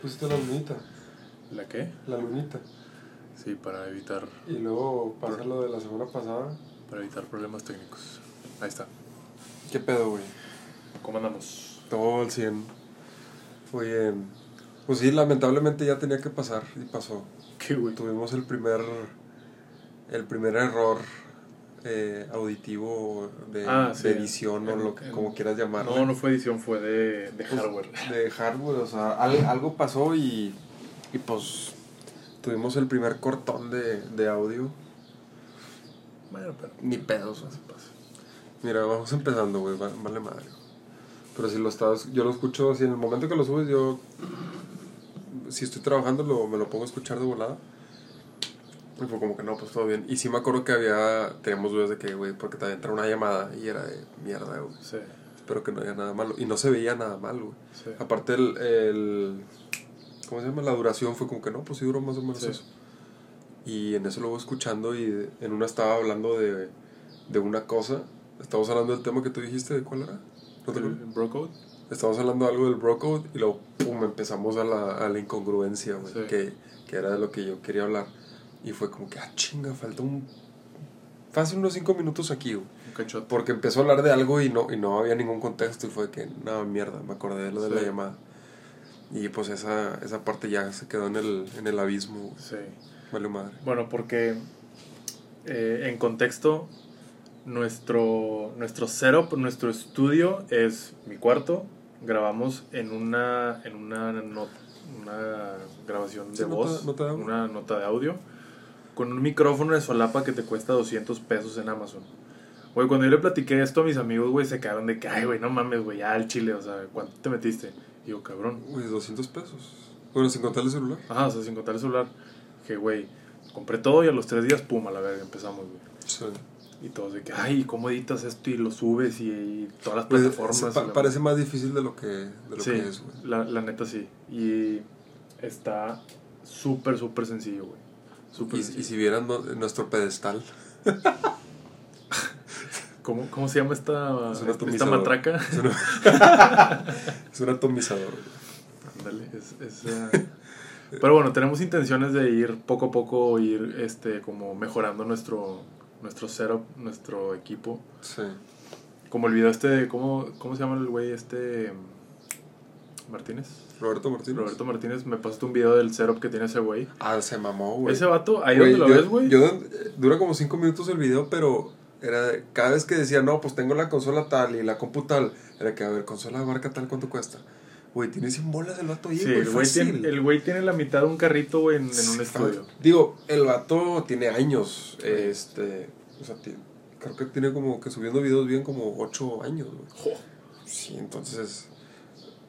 pusiste la lunita. ¿La qué? La lunita. Sí, para evitar, Y luego pasa lo de la semana pasada. para evitar problemas técnicos. Ahí está. ¿Qué pedo, güey? ¿Cómo andamos? Todo al 100. Oye, pues sí, lamentablemente ya tenía que pasar y pasó. ¿Qué, güey? Tuvimos el primer, el primer error eh, auditivo de, Ah, de sí. edición o lo que, como quieras llamarlo. No, no fue edición, fue de, de Pues, hardware. De hardware, o sea, al- algo pasó y, y pues tuvimos el primer cortón de, de audio. Bueno, pero Ni pedos. no se pasa. Mira, vamos empezando, güey, va- vale madre. Pero si lo estás, yo lo escucho, si en el momento que lo subes, yo, si estoy trabajando, lo, me lo pongo a escuchar de volada. Y fue como que no, pues todo bien. Y sí me acuerdo que había, teníamos dudas de que, güey, porque también entró una llamada y era de mierda, güey. Sí, Espero que no haya nada malo. Y no se veía nada mal, güey. sí. Aparte el, el, ¿cómo se llama? La duración fue como que no, pues sí duró más o menos Sí. eso. Y en eso lo voy escuchando y en una estaba hablando de, de una cosa. Estábamos hablando del tema que tú dijiste, ¿de cuál era? ¿No te ¿El acuerdas? bro code? Estábamos hablando algo del bro code y luego, pum, empezamos a la, a la incongruencia, güey, Sí. que, que era de lo que yo quería hablar. Y fue como que, ah, chinga, falta un... Fácil unos cinco minutos aquí, güey. Un. Porque empezó a hablar de algo y no, y no había ningún contexto y fue que, no, mierda, me acordé de lo de Sí. la llamada. Y pues esa, esa parte ya se quedó en el, en el abismo, Sí. vale madre. Bueno, porque eh, en contexto, nuestro, nuestro setup, nuestro estudio es mi cuarto. Grabamos en una, en una, no- una grabación de nota- voz, nota de una nota de audio, con un micrófono de solapa que te cuesta 200 pesos en Amazon. Güey, cuando yo le platiqué esto a mis amigos, güey, se quedaron de que, ay, güey, no mames, güey, ya al chile, o sea, ¿cuánto te metiste? Y yo, cabrón, Uy, 200 pesos. Bueno, sin contar el celular. Ajá, o sea, sin contar el celular. Que, güey, compré todo y a los tres días, pum, a la verga, empezamos, güey. Sí. Y todos de que, ay, ¿cómo editas esto y lo subes y, y todas las plataformas? pa- parece más difícil de lo que, de lo sí, que es, güey. la, la neta sí. Y está súper, súper sencillo, güey. Y, si vieran no- nuestro pedestal, ¿Cómo, ¿Cómo se llama esta, Es esta matraca? es, una- es un atomizador. Ándale, es, es, eh, Pero bueno, tenemos intenciones de ir poco a poco, ir este, como mejorando nuestro, nuestro setup, nuestro equipo. Sí. Como el video este ¿cómo, cómo se llama el güey este? Martínez. Roberto Martínez. Roberto Martínez, me pasaste un video del setup que tiene ese güey. Ah, se mamó, güey. Ese vato, ahí Güey, donde lo yo- ves, güey. yo, eh, dura como 5 minutos el video, pero era cada vez que decía, no, pues tengo la consola tal y la compu tal, era que, a ver, consola de marca tal, ¿cuánto cuesta? Güey, tiene 100 bolas el vato ahí, Sí, güey, el güey, tiene, el güey tiene la mitad de un carrito, güey, en, en un estudio. Digo, el vato tiene años, este, o sea, creo que tiene como que subiendo videos bien como 8 años, güey. Jo. Sí, entonces,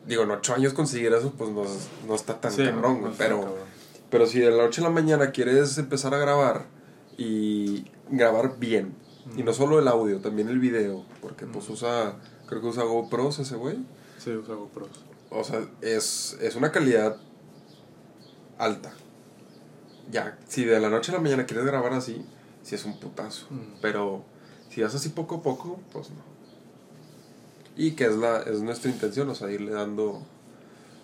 digo, en 8 años conseguir eso, pues no, no está tan Sí, cabrón, güey, pero... cabrón. Pero si de la noche a la mañana quieres empezar a grabar y grabar bien, y no solo el audio, también el video, porque pues usa, creo que usa GoPros ese güey. Sí, usa GoPros. O sea, es, es una calidad alta. Ya, si de la noche a la mañana quieres grabar así, sí es un putazo. Mm. Pero si vas así poco a poco, pues no. Y que es, la, es nuestra intención, o sea, irle dando,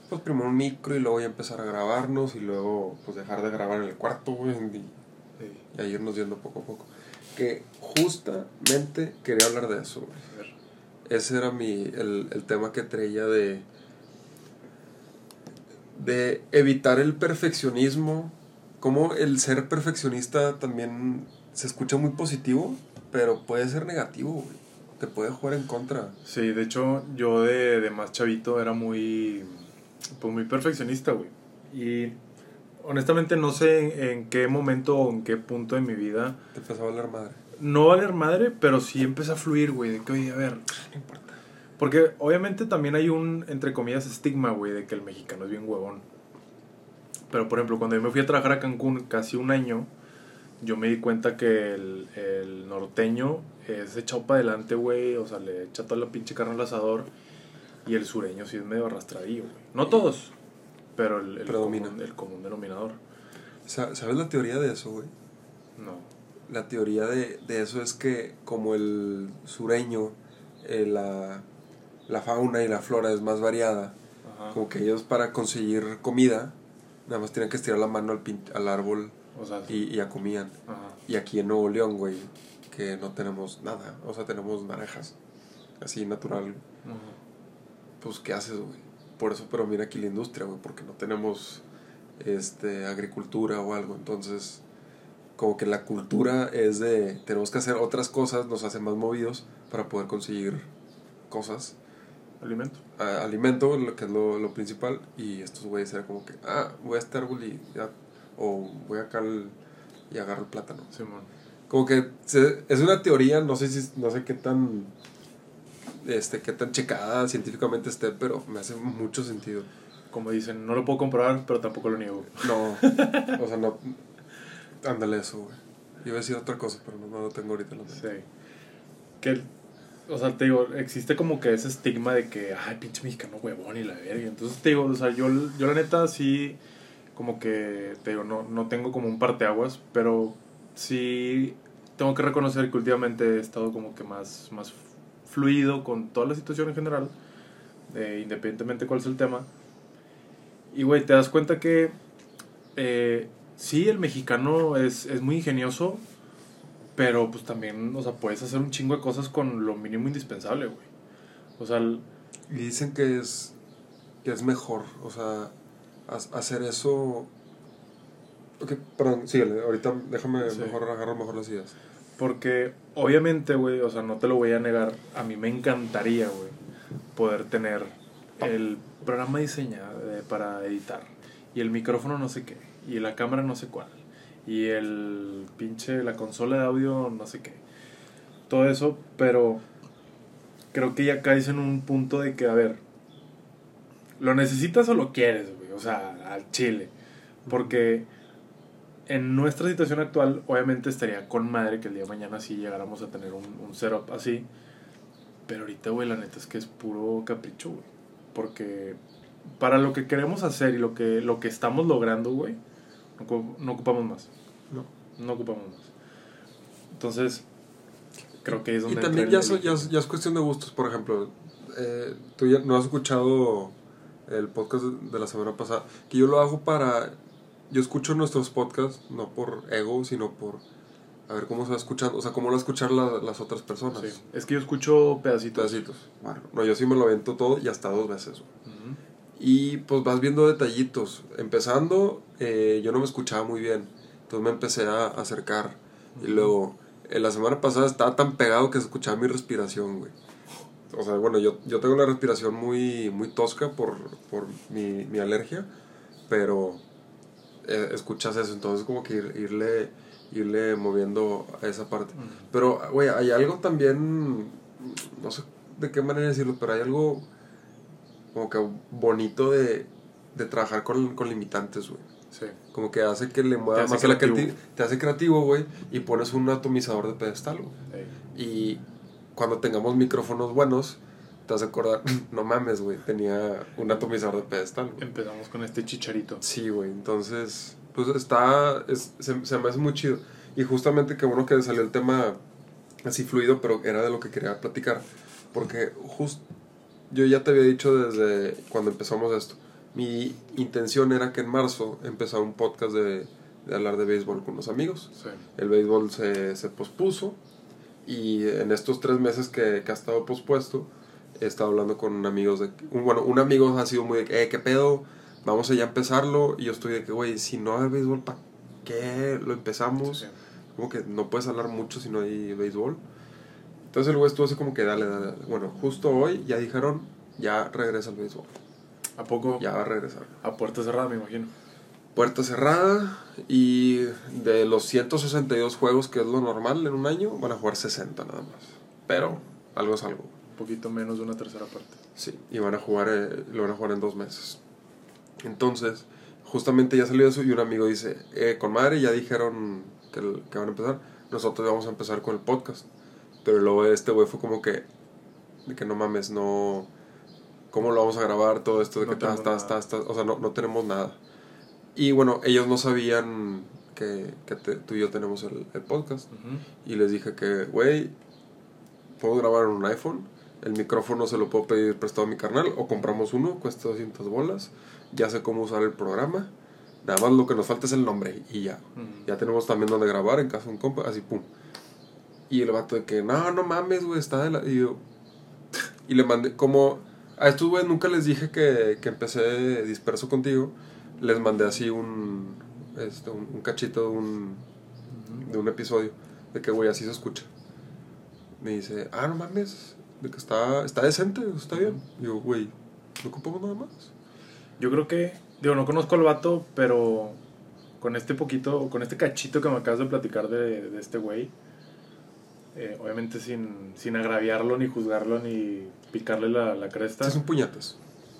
pues primero un micro y luego ya empezar a grabarnos y luego pues dejar de grabar en el cuarto, güey, y, y a irnos yendo poco a poco. Que justamente quería hablar de eso, güey. Ese era mi, el, el tema que traía de, de evitar el perfeccionismo. Como el ser perfeccionista también se escucha muy positivo, pero puede ser negativo, güey. Te puede jugar en contra. Sí, de hecho, yo de, de más chavito era muy, pues muy perfeccionista, güey. Y honestamente no sé en, en qué momento o en qué punto de mi vida, Te empezaba a hablar madre. no valer madre, pero sí empecé a fluir, güey, de que, oye, a ver, No importa. porque obviamente también hay un, entre comillas, estigma, güey, de que el mexicano es bien huevón. Pero, por ejemplo, cuando yo me fui a trabajar a Cancún casi un año, yo me di cuenta que el, el norteño es echado para adelante, güey, o sea, le echa toda la pinche carne al asador. Y el sureño sí es medio arrastradillo, güey. No todos, pero el, común, el común denominador. Sa- ¿Sabes la teoría de eso, güey? No. La teoría de, de eso es que como el sureño, eh, la, la fauna y la flora es más variada, Ajá. Como que ellos para conseguir comida, nada más tenían que estirar la mano al, pin- al árbol O sea, y, y ya comían. ajá. Y aquí en Nuevo León, güey, que no tenemos nada. O sea, tenemos naranjas. Así natural. Ajá. Pues, ¿qué haces, güey? Por eso, pero mira aquí la industria, güey, porque no tenemos este, agricultura o algo. Entonces, como que la cultura es de, tenemos que hacer otras cosas, nos hace más movidos para poder conseguir cosas. Alimento. A- alimento, lo que es lo, lo principal, y estos güeyes era como que, ah, voy a este árbol y ya, o voy acá al- y agarro el plátano. Simón. Como que se- es una teoría, no sé si no sé qué tan este qué tan checada científicamente esté, pero me hace mucho sentido. Como dicen, no lo puedo comprobar, pero tampoco lo niego. No, o sea, no ándale eso, güey. Iba a decir otra cosa, pero no, no lo tengo ahorita en la mente. Sí. Que, o sea, te digo, existe como que ese estigma de que, ay, pinche mexicano huevón y la verga. Entonces, te digo, o sea, yo, yo la neta sí, como que, te digo, no, no tengo como un parteaguas, pero sí tengo que reconocer que últimamente he estado como que más, más fluido con toda la situación en general, eh, independientemente cuál es el tema. Y, güey, te das cuenta que eh, sí, el mexicano es, es muy ingenioso, pero pues también, o sea, puedes hacer un chingo de cosas con lo mínimo indispensable, güey. O sea, el- Y dicen que es que es mejor, o sea, hacer eso Ok, perdón, síguele, ahorita déjame Sí. mejor agarrar mejor las ideas. porque obviamente, güey, o sea, no te lo voy a negar, a mí me encantaría, güey, poder tener el programa diseñado eh, para editar y el micrófono no sé qué y la cámara no sé cuál y el pinche la consola de audio no sé qué. Todo eso, pero creo que ya caes en un punto de que, a ver, ¿lo necesitas o lo quieres, güey? O sea, al chile. Porque en nuestra situación actual, obviamente estaría con madre que el día de mañana sí llegáramos a tener un, un setup así. Pero ahorita, güey, la neta es que es puro capricho, güey. Porque para lo que queremos hacer y lo que, lo que estamos logrando, güey, no, ocu- no ocupamos más. No. No ocupamos más. Entonces, creo que es Y donde también entra ya, el- so- ya, es- ya es cuestión de gustos, por ejemplo, eh, tú ya no has escuchado el podcast de la semana pasada, que yo lo hago para, yo escucho nuestros podcasts, no por ego, sino por a ver cómo se va escuchando, o sea, cómo lo va a escuchar la- las otras personas. Sí. Es que yo escucho pedacitos. Pedacitos. Bueno, no, yo sí me lo avento todo y hasta dos veces. Y pues vas viendo detallitos. Empezando, eh, yo no me escuchaba muy bien. Entonces me empecé a acercar. Y luego, en la semana pasada estaba tan pegado que se escuchaba mi respiración, güey. O sea, bueno, yo, yo tengo la respiración muy, muy tosca por, por mi, mi alergia. Pero eh, escuchas eso. Entonces como que ir- irle, irle moviendo a esa parte. Ujú. Pero, güey, hay algo también, no sé de qué manera decirlo, pero hay algo como que bonito de, de trabajar con, con limitantes, güey. Sí. Como que hace que le mueva más a la creativo. creatividad. Te hace creativo, güey, y pones un atomizador de pedestal, güey. Y cuando tengamos micrófonos buenos, te vas a acordar, no mames, güey, tenía un atomizador de pedestal, güey. Empezamos con este chicharito. Sí, güey, entonces, pues está, es- se, se me hace muy chido. Y justamente que bueno que salió el tema así fluido, pero era de lo que quería platicar. Porque justo, yo ya te había dicho desde cuando empezamos esto, mi intención era que en marzo empezara un podcast de, de hablar de béisbol con los amigos. Sí. El béisbol se, se pospuso y en estos tres meses que, que ha estado pospuesto, he estado hablando con amigos de... Bueno, un amigo ha sido muy de, eh, ¿qué pedo? Vamos a ya empezarlo. Y yo estoy de que, güey, si no hay béisbol, ¿para qué lo empezamos? Sí. Como que no puedes hablar mucho si no hay béisbol. Entonces el güey estuvo así como que, dale, dale, dale. Bueno, justo hoy ya dijeron, ya regresa el béisbol. ¿A poco? Ya va a regresar. A puerta cerrada, me imagino. Puerta cerrada y de los 162 juegos que es lo normal en un año, van a jugar 60 nada más. Pero algo es algo. Un poquito menos de una tercera parte. Sí, y van a jugar, eh, lo van a jugar en dos meses. Entonces, justamente ya salió eso y un amigo dice, eh, con madre ya dijeron que, el- que van a empezar, nosotros vamos a empezar con el podcast. Pero luego este güey fue como que, de que no mames, no, ¿cómo lo vamos a grabar? Todo esto de No que está, está, está, está, o sea, no, no tenemos nada. Y bueno, ellos no sabían que, que te- tú y yo tenemos el, el podcast. Y les dije que, güey, puedo grabar en un iPhone. El micrófono se lo puedo pedir prestado a mi carnal o compramos uno, cuesta 200 bolas. Ya sé cómo usar el programa. Nada más lo que nos falta es el nombre y ya. Ya tenemos también donde grabar en casa de un compa, así pum. Y el vato de que, no, no mames, güey, está de la. Y yo. Y le mandé, como. A estos güeyes nunca les dije que, que empecé disperso contigo. Les mandé así un. Este, un, un cachito de un. De un episodio. De que, güey, así se escucha. Me dice, ah, no mames. De que está, está decente, está bien. Y yo, güey, no ocupamos nada más. Yo creo que, digo, no conozco al vato, pero con este poquito, con este cachito que me acabas de platicar de, de este güey, eh, obviamente sin, sin agraviarlo, ni juzgarlo, ni picarle la, la cresta. Sí, son puñetas.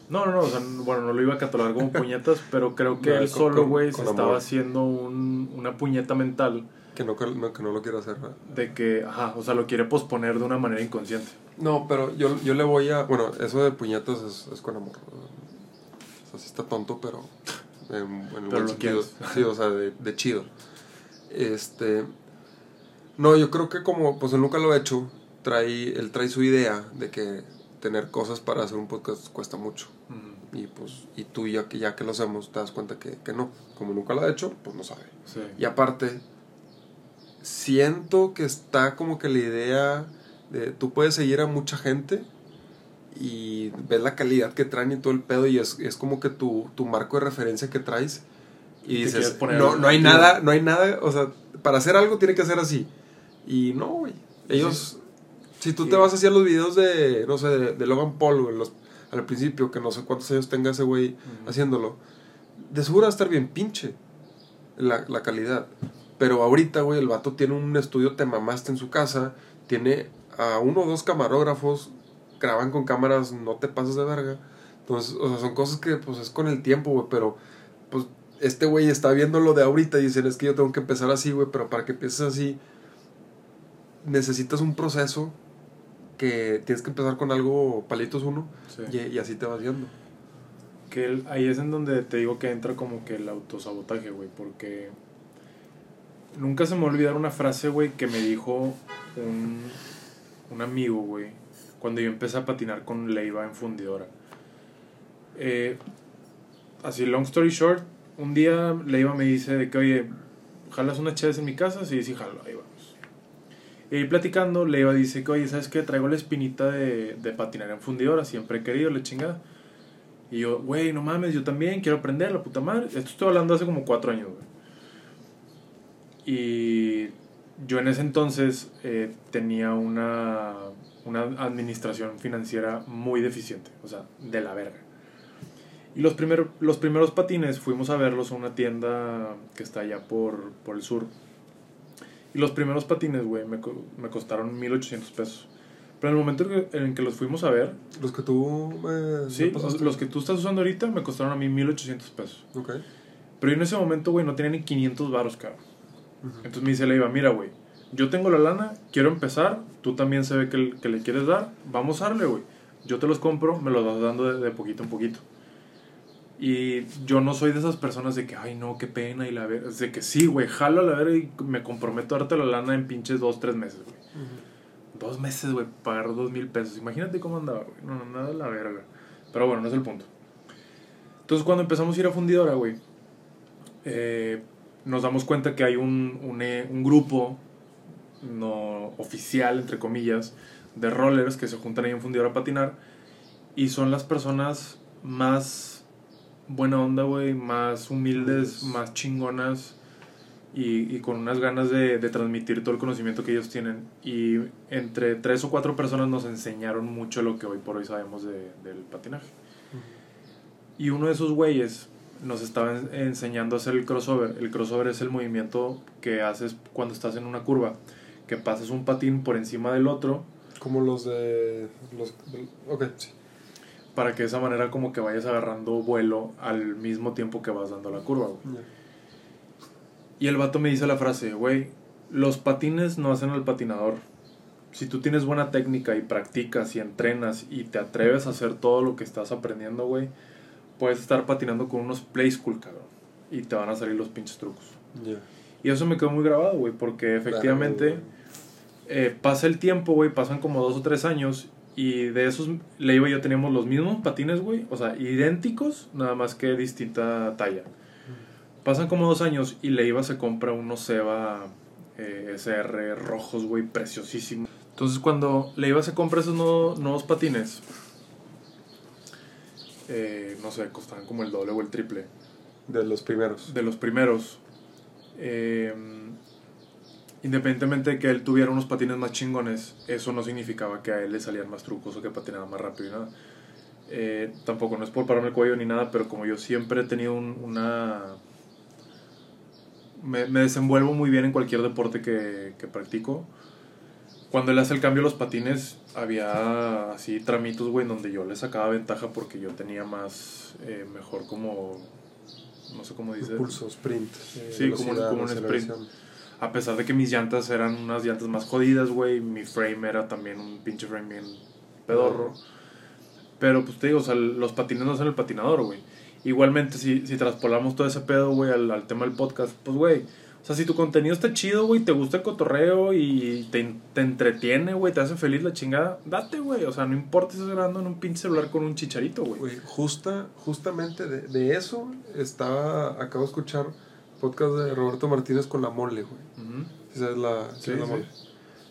No, no, no, o sea, bueno, no lo iba a catalogar como puñetas, pero creo que No, él con- solo, güey, se estaba amor. haciendo un, una puñeta mental Que no, que no, que no lo quiero hacer. ¿verdad? de que, ajá, o sea, lo quiere posponer de una manera inconsciente. No, pero yo, yo le voy a. Bueno, eso de puñetas es, es con amor. O sea, sí está tonto, pero. En, en Pero buen lo sentido. quieres. Sí, o sea, de, de chido. Este. No, yo creo que como pues él nunca lo ha hecho, trae, él trae su idea de que tener cosas para hacer un podcast cuesta mucho. Ujú, Y pues, y tú ya que ya que lo hacemos, te das cuenta que, que no. Como nunca lo ha hecho, pues no sabe. Sí. Y aparte, siento que está como que la idea de tú puedes seguir a mucha gente y ves la calidad que traen y todo el pedo y es, es como que tu, tu marco de referencia que traes y dices, no, no hay activo". nada, no hay nada, o sea, para hacer algo tiene que ser así. Y no, güey, ellos, si tú Sí. te vas hacia los videos de, no sé, de, de Logan Paul, güey, los, al principio, que no sé cuántos años tenga ese güey haciéndolo, de seguro va a estar bien pinche la, la calidad. Pero ahorita, güey, el vato tiene un estudio, te mamaste en su casa, tiene a uno o dos camarógrafos, graban con cámaras, no te pases de verga. Entonces, o sea, son cosas que, pues, es con el tiempo, güey, pero, pues, este güey está viendo lo de ahorita y dicen, es que yo tengo que empezar así, güey, pero para que empieces así, necesitas un proceso que tienes que empezar con algo, palitos uno, Sí. y, y así te vas yendo. Que el- ahí es en donde te digo que entra como que el autosabotaje, güey, porque nunca se me va a olvidar una frase, güey, que me dijo un, un amigo, güey, cuando yo empecé a patinar con Leiva en fundidora. Eh, así, long story short, un día Leiva me dice de que, oye, ¿jalas unas chaves en mi casa? Sí, sí, jalo, ahí vamos. Y ahí platicando, Leiva dice que, oye, ¿sabes qué? Traigo la espinita de, de patinar en fundidora, siempre he querido, la chingada. Y yo, güey, no mames, yo también quiero aprender, la puta madre. Esto estoy hablando hace como cuatro años, güey. Y yo en ese entonces eh, tenía una, una administración financiera muy deficiente, o sea, de la verga. Y los, primer- los primeros patines fuimos a verlos a una tienda que está allá por, por el sur. Y los primeros patines, güey, me, me costaron 1800 pesos. Pero en el momento en que- los fuimos a ver, Los que tú me... Sí, pasaste. los que tú estás usando ahorita me costaron a mí 1800 pesos. Ok. Pero yo en ese momento, güey, no tenía ni 500 baros, cabrón. Ujú. Entonces me dice Leiva, mira, güey, yo tengo la lana, quiero empezar, tú también se ve que, que le quieres dar, vamos a darle, güey. Yo te los compro, me los vas dando de, de poquito en poquito. Y yo no soy de esas personas de que, ay, no, qué pena, y la ver, de que sí, güey, jalo a la verga y me comprometo a darte la lana en pinches dos, tres meses, güey. Dos meses, güey, pagar dos mil pesos. Imagínate cómo andaba, güey. No, no, nada de la verga. Pero bueno, no es el punto. Entonces, cuando empezamos a ir a fundidora, güey, eh, nos damos cuenta que hay un, un, eh, un grupo no oficial, entre comillas, de rollers que se juntan ahí en fundidora a patinar. Y son las personas más buena onda, güey, más humildes, más chingonas y, y con unas ganas de, de transmitir todo el conocimiento que ellos tienen. Y entre tres o cuatro personas nos enseñaron mucho lo que hoy por hoy sabemos de- del patinaje. Y uno de esos güeyes nos estaba en- enseñando a hacer el crossover. El crossover es el movimiento que haces cuando estás en una curva, que pasas un patín por encima del otro Como los de... Los, del- ok, sí. Para que de esa manera como que vayas agarrando vuelo al mismo tiempo que vas dando la curva, güey. Y el vato me dice la frase, güey, los patines no hacen al patinador. Si tú tienes buena técnica y practicas y entrenas y te atreves a hacer todo lo que estás aprendiendo, güey, puedes estar patinando con unos play school, cabrón. Y te van a salir los pinches trucos. Y eso me quedó muy grabado, güey, porque efectivamente eh, pasa el tiempo, güey, pasan como dos o tres años Y de esos, Leiva y yo teníamos los mismos patines, güey. O sea, idénticos, nada más que distinta talla. Pasan como dos años y Leiva se compra unos Seba eh, SR rojos, güey, preciosísimos. Entonces, cuando Leiva se compra esos nuevos, nuevos patines, eh, no sé, costaban como el doble o el triple. De los primeros. De los primeros. Eh, independientemente de que él tuviera unos patines más chingones, eso no significaba que a él le salían más trucos o que patinara más rápido y nada. Eh, tampoco, no es por pararme el cuello ni nada, pero como yo siempre he tenido un- una... Me, me desenvuelvo muy bien en cualquier deporte que, que practico. Cuando él hace el cambio de los patines, había así tramitos, güey, en donde yo le sacaba ventaja porque yo tenía más, eh, mejor como, no sé cómo dice. Impulso, sprint. Sí, como como un sprint. A pesar de que mis llantas eran unas llantas más jodidas, güey, mi frame era también un pinche frame bien pedorro. Pero pues te digo, o sea, los patines no son el patinador, güey. Igualmente, si, si traspolamos todo ese pedo, güey, al, tema del podcast, pues, güey, o sea, si tu contenido está chido, güey, te gusta el cotorreo y te, te entretiene, güey, te hace feliz la chingada, date, güey. O sea, no importa si estás grabando en un pinche celular con un chicharito, güey. Güey, justa, justamente de, de eso estaba, acabo de escuchar podcast de Roberto Martínez con la mole, güey. Ujú. ¿Sí ¿Sabes la, sí Sí, es la sí. mole?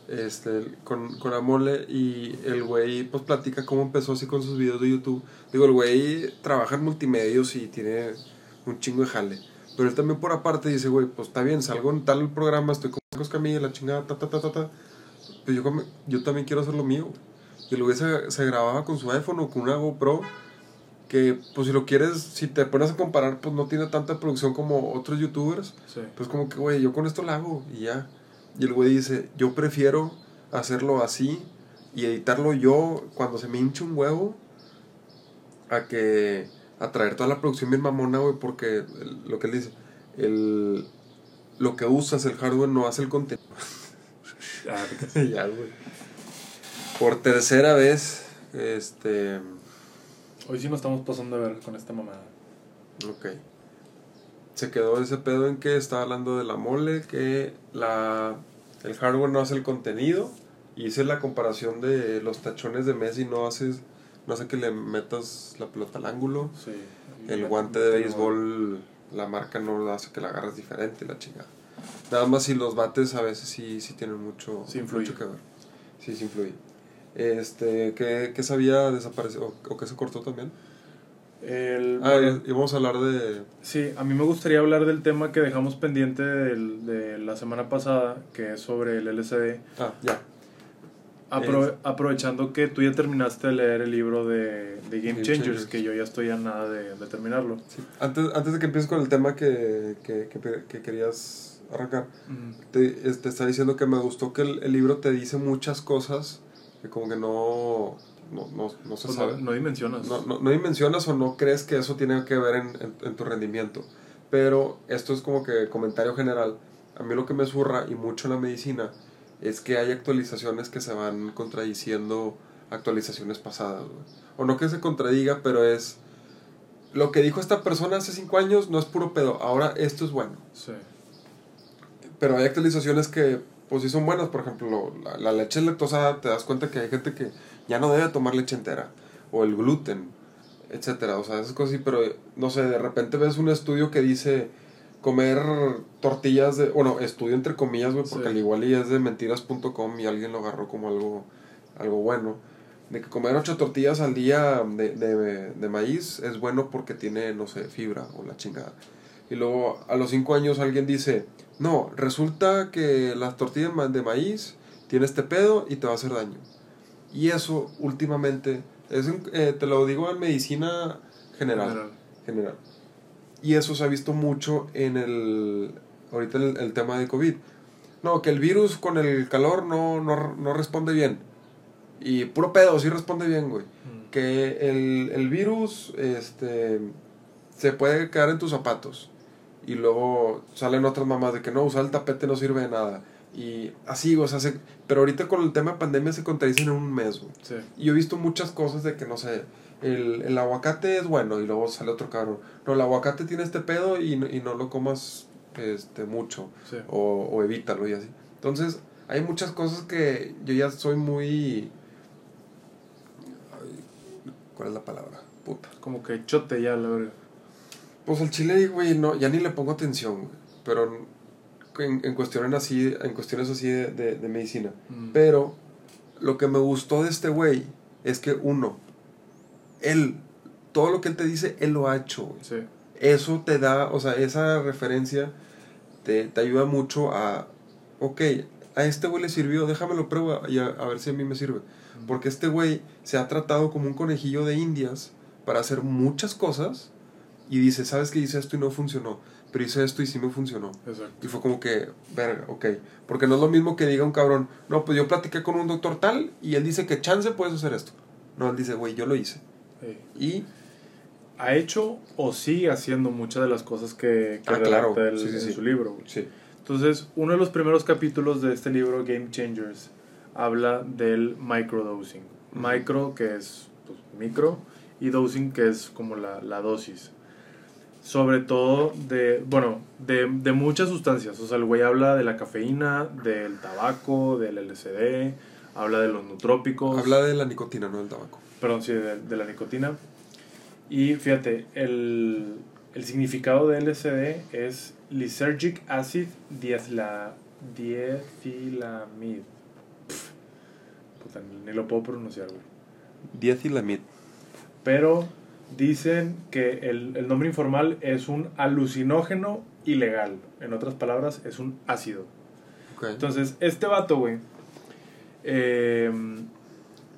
Este, con, con la mole y el güey pues platica cómo empezó así con sus videos de YouTube. Digo, el güey trabaja en multimedios y tiene un chingo de jale. Pero él también por aparte dice, güey, pues está bien, salgo en tal programa, estoy con Marcos Camilla, la chingada, ta, ta, ta, ta, ta. Pues yo, yo también quiero hacer lo mío. Y el güey se, se grababa con su iPhone o con una GoPro que, pues si lo quieres, si te pones a comparar, pues no tiene tanta producción como otros youtubers. Sí. Pues como que, güey, yo con esto la hago y ya. Y el güey dice, yo prefiero hacerlo así y editarlo yo cuando se me hincha un huevo a que a traer toda la producción bien mamona, güey, porque el- lo que él dice, el, lo que usas, el hardware, no hace el contenido. Ah, ya, güey. Por tercera vez, este... Hoy sí nos estamos pasando de ver con esta mamada. Ok. Se quedó ese pedo en que estaba hablando de la mole, que la, el hardware no hace el contenido. Y hice la comparación de los tachones de Messi, no haces, no hace que le metas la pelota al ángulo. Sí. El guante de béisbol, la marca no hace que la agarres diferente, la chingada. Nada más si los bates a veces sí, sí tienen mucho, Sí mucho que ver. Sí, sí influye. Este, ¿qué, qué se había desaparecido o, o qué se cortó también? El, Ah, bueno, y- íbamos a hablar de... Sí, a mí me gustaría hablar del tema que dejamos pendiente del- de la semana pasada, que es sobre el LCD. Ah, ya. Apro- aprovechando que tú ya terminaste de leer el libro de, de Game, Game Changers, Changers. que yo ya estoy a nada de, de terminarlo. Sí. Antes, antes de que empieces con el tema que, que, que, que querías arrancar, te, es- te está diciendo que me gustó que el, el libro te dice muchas cosas que como que no, no, no, no se Pues sabe. no, dimensionas. No, no, no dimensionas o no crees que eso tiene que ver en, en, en tu rendimiento. Pero esto es como que comentario general. A mí lo que me surra y mucho en la medicina es que hay actualizaciones que se van contradiciendo actualizaciones pasadas. O no que se contradiga, pero es lo que dijo esta persona hace cinco años no es puro pedo. Ahora esto es bueno. Sí. Pero hay actualizaciones que, pues sí son buenas. Por ejemplo, la, la leche lactosada, te das cuenta que hay gente que ya no debe tomar leche entera. O el gluten, etcétera. O sea, esas cosas sí, pero no sé, de repente ves un estudio que dice comer tortillas de. Bueno, estudio entre comillas, güey, porque Sí. al igual y es de mentiras.com y alguien lo agarró como algo, algo bueno. De que comer ocho tortillas al día de, de, de maíz es bueno porque tiene, no sé, fibra o la chingada. Y luego a los 5 años alguien dice, no, resulta que las tortillas de maíz tiene este pedo y te va a hacer daño. Y eso últimamente, es eh, te lo digo en medicina general, General. general. Y eso se ha visto mucho en el, ahorita el, el tema de COVID. No, que el virus con el calor no, no, no responde bien. Y puro pedo, sí responde bien, güey Mm. que el, el virus este, se puede quedar en tus zapatos. Y luego salen otras mamás de que no, usar el tapete no sirve de nada. Y así, o sea, se- pero ahorita con el tema de pandemia se contradicen en un mes. Sí. Y yo he visto muchas cosas de que, no sé, el, el aguacate es bueno y luego sale otro cabrón. No, el aguacate tiene este pedo y, no- y no lo comas este, mucho Sí. o, o evítalo y así. Entonces, hay muchas cosas que yo ya soy muy ¿Cuál es la palabra? Puta. Como que chote ya, la verga. Pues el chile, güey, no, ya ni le pongo atención, güey. Pero en, en cuestiones así, en cuestiones así de, de, de medicina. Mm. Pero lo que me gustó de este güey es que uno, él, todo lo que él te dice, él lo ha hecho, güey. Sí. Eso te da, o sea, esa referencia te, te ayuda mucho a, ok, a este güey le sirvió, déjamelo prueba y a, a ver si a mí me sirve. Porque este güey se ha tratado como un conejillo de indias para hacer muchas cosas y dice, ¿sabes qué? Hice esto y no funcionó, pero hice esto y sí me funcionó. Exacto. Y fue como que, verga, ok. Porque no es lo mismo que diga un cabrón, no, pues yo platiqué con un doctor tal y él dice que chance puedes hacer esto. No, él dice, güey, yo lo hice. Sí. Y, Ha hecho o sigue haciendo muchas de las cosas que, que Ah, claro. él Sí, sí, en su libro. Entonces, uno de los primeros capítulos de este libro, Game Changers, habla del microdosing. Micro, que es pues, micro, y dosing, que es como la, la dosis. Sobre todo de, bueno, de, de muchas sustancias. O sea, el güey habla de la cafeína, del tabaco, del LSD, habla de los nutrópicos. Habla de la nicotina, no del tabaco. Perdón, sí, de, de la nicotina. Y fíjate, el, el significado de LSD es Lysergic Acid Diethla, Diethylamide. Pff, puta, ni lo puedo pronunciar, güey. Diethylamid. Pero dicen que el, el nombre informal es un alucinógeno ilegal. En otras palabras, es un ácido. Entonces, este vato, güey, eh,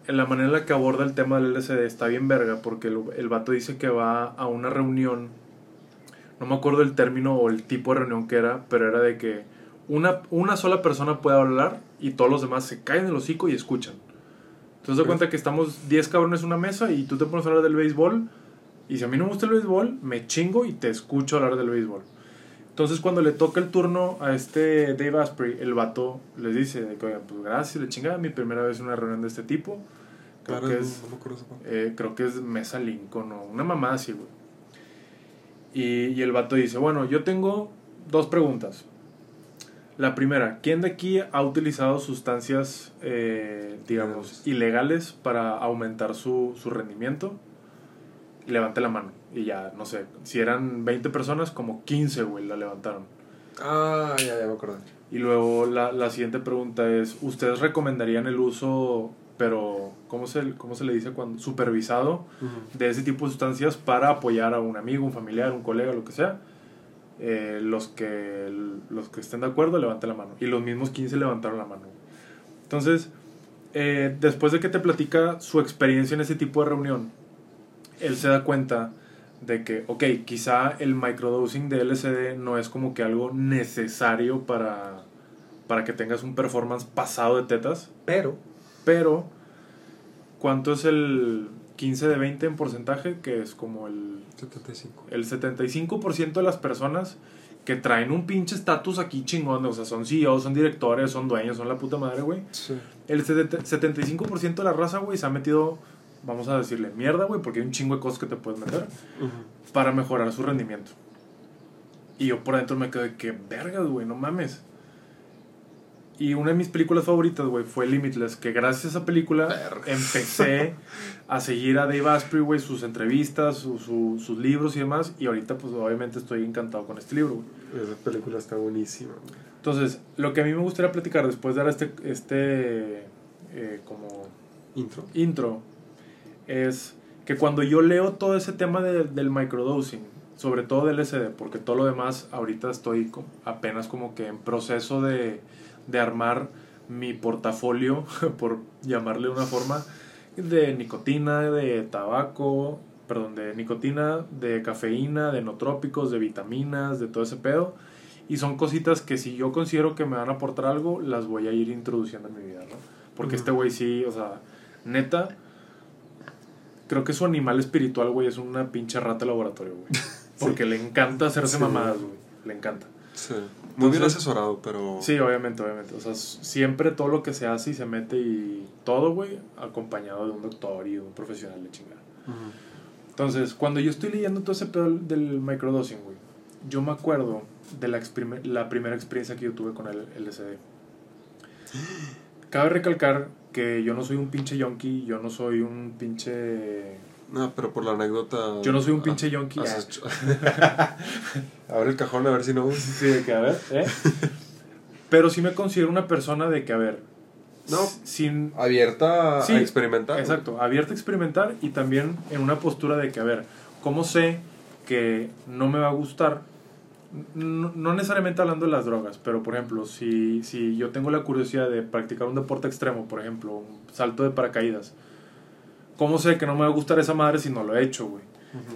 en la manera en la que aborda el tema del LSD está bien verga, porque el, el vato dice que va a una reunión, no me acuerdo el término o el tipo de reunión que era, pero era de que una, una sola persona puede hablar y todos los demás se caen el hocico y escuchan. Entonces, de cuenta que estamos 10 cabrones en una mesa y tú te pones a hablar del béisbol, y si a mí no me gusta el béisbol, me chingo y te escucho hablar del béisbol. Entonces cuando le toca el turno a este Dave Asprey, el vato les dice, "Oigan, pues gracias, le chingada, mi primera vez en una reunión de este tipo. Creo, Claro, que, es, no eh, creo que es Mesa Lincoln o una mamá así, güey. Y, y el vato dice, bueno, yo tengo dos preguntas. La primera, ¿quién de aquí ha utilizado sustancias, eh, digamos, Ilegales. ilegales para aumentar su, su rendimiento? Levante la mano. Y ya, no sé, si eran 20 personas, como 15, güey, la levantaron. Ah, ya, ya me acordé. Y luego la, la siguiente pregunta es, ¿ustedes recomendarían el uso, pero, ¿cómo se, cómo se le dice cuando? Supervisado de ese tipo de sustancias para apoyar a un amigo, un familiar, un colega, lo que sea? Eh, los, que, los que estén de acuerdo, levanten la mano. Y los mismos 15 levantaron la mano. Entonces, eh, después de que te platica su experiencia en ese tipo de reunión, él se da cuenta de que, ok, quizá el microdosing de LSD no es como que algo necesario para, para que tengas un performance pasado de tetas, Pero, pero ¿cuánto es el 15 de 20 en porcentaje? Que es como el, 75. el 75% de las personas que traen un pinche estatus aquí chingón, o sea, son CEOs, son directores, son dueños, son la puta madre, güey. Sí. El 70 75% de la raza, güey, se ha metido, vamos a decirle, mierda, güey, porque hay un chingo de cosas que te puedes meter para mejorar su rendimiento. Y yo por dentro me quedé, que vergas, güey, no mames. Y una de mis películas favoritas, güey, fue Limitless, que gracias a esa película Verga. empecé a seguir a Dave Asprey, güey, sus entrevistas, su- su- sus libros y demás. Y ahorita, pues, obviamente estoy encantado con este libro, güey. Esa película está buenísima. güey. Entonces, lo que a mí me gustaría platicar después de dar este, este eh, como Intro. intro es que cuando yo leo todo ese tema de- del microdosing, sobre todo del SD, porque todo lo demás ahorita estoy apenas como que en proceso de, de armar mi portafolio, por llamarle de una forma, de nicotina, de tabaco, perdón, de nicotina, de cafeína, de nootrópicos, de vitaminas, de todo ese pedo. Y son cositas que si yo considero que me van a aportar algo, las voy a ir introduciendo en mi vida, ¿no? Porque este güey sí, o sea, neta, creo que su animal espiritual, güey, es una pinche rata de laboratorio, güey. Porque le encanta hacerse Sí. mamadas, güey. Le encanta. Sí. Muy bien asesorado, pero. Sí, obviamente, obviamente. O sea, siempre todo lo que se hace y se mete y todo, güey, acompañado de un doctor y de un profesional de chingada. Entonces, cuando yo estoy leyendo todo ese pedo del microdosing, güey, yo me acuerdo de la, la primera experiencia que yo tuve con el LSD. Cabe recalcar que yo no soy un pinche yonki, yo no soy un pinche No, pero por la anécdota. Yo no soy un pinche yonki. ch- Abre el cajón a ver si no. Sí, de que, a ver, ¿eh? Pero sí me considero una persona de que, a ver, No. sin... Abierta Sí, a experimentar. Exacto, abierta a experimentar y también en una postura de que, a ver, ¿cómo sé que no me va a gustar? No, no necesariamente hablando de las drogas, pero por ejemplo, si, si yo tengo la curiosidad de practicar un deporte extremo, por ejemplo, un salto de paracaídas, ¿cómo sé que no me va a gustar esa madre si no lo he hecho, güey?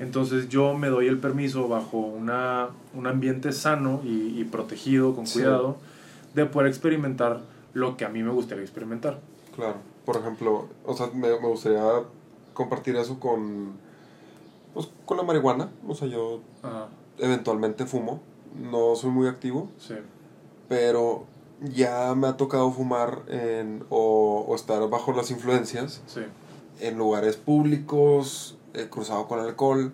Entonces yo me doy el permiso bajo una, un ambiente sano y, y protegido, con Sí. cuidado, de poder experimentar lo que a mí me gustaría experimentar. Claro. Por ejemplo, o sea, me, me gustaría compartir eso con. Pues con la marihuana. O sea, yo Ajá, eventualmente fumo. No soy muy activo. sí. Pero ya me ha tocado fumar en, o, o estar bajo las influencias Sí, en lugares públicos, eh, cruzado con alcohol.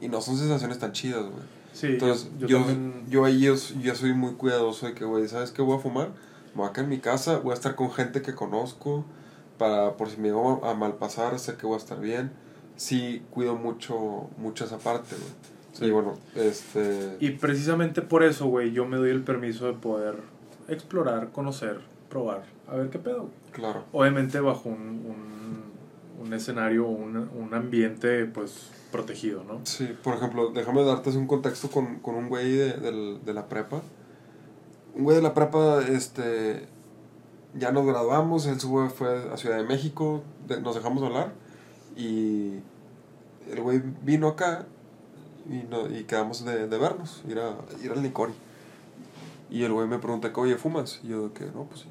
Y no son sensaciones tan chidas, güey. sí. Entonces, yo, yo, yo yo, también- ahí yo, yo soy muy cuidadoso de que, güey, ¿sabes qué? Voy a fumar, me voy a quedar en mi casa, voy a estar con gente que conozco, para por si me llego a, a malpasar, sé que voy a estar bien. Sí, cuido mucho, mucho esa parte, güey. Sí. Y bueno, este... Y precisamente por eso, güey, yo me doy el permiso de poder explorar, conocer, probar, a ver qué pedo. Claro, Obviamente bajo un, un, un escenario, un, un ambiente, pues, protegido, ¿no? sí, por ejemplo, déjame darte un contexto con, con un güey de, de la prepa. Un güey de la prepa, este... Ya nos graduamos, él sube, fue a Ciudad de México, nos dejamos hablar y el güey vino acá y, no, y quedamos de, vernos, ir, a, ir al Nicori. Y el güey me pregunta oye, ¿fumas? Y yo que, no, pues sí.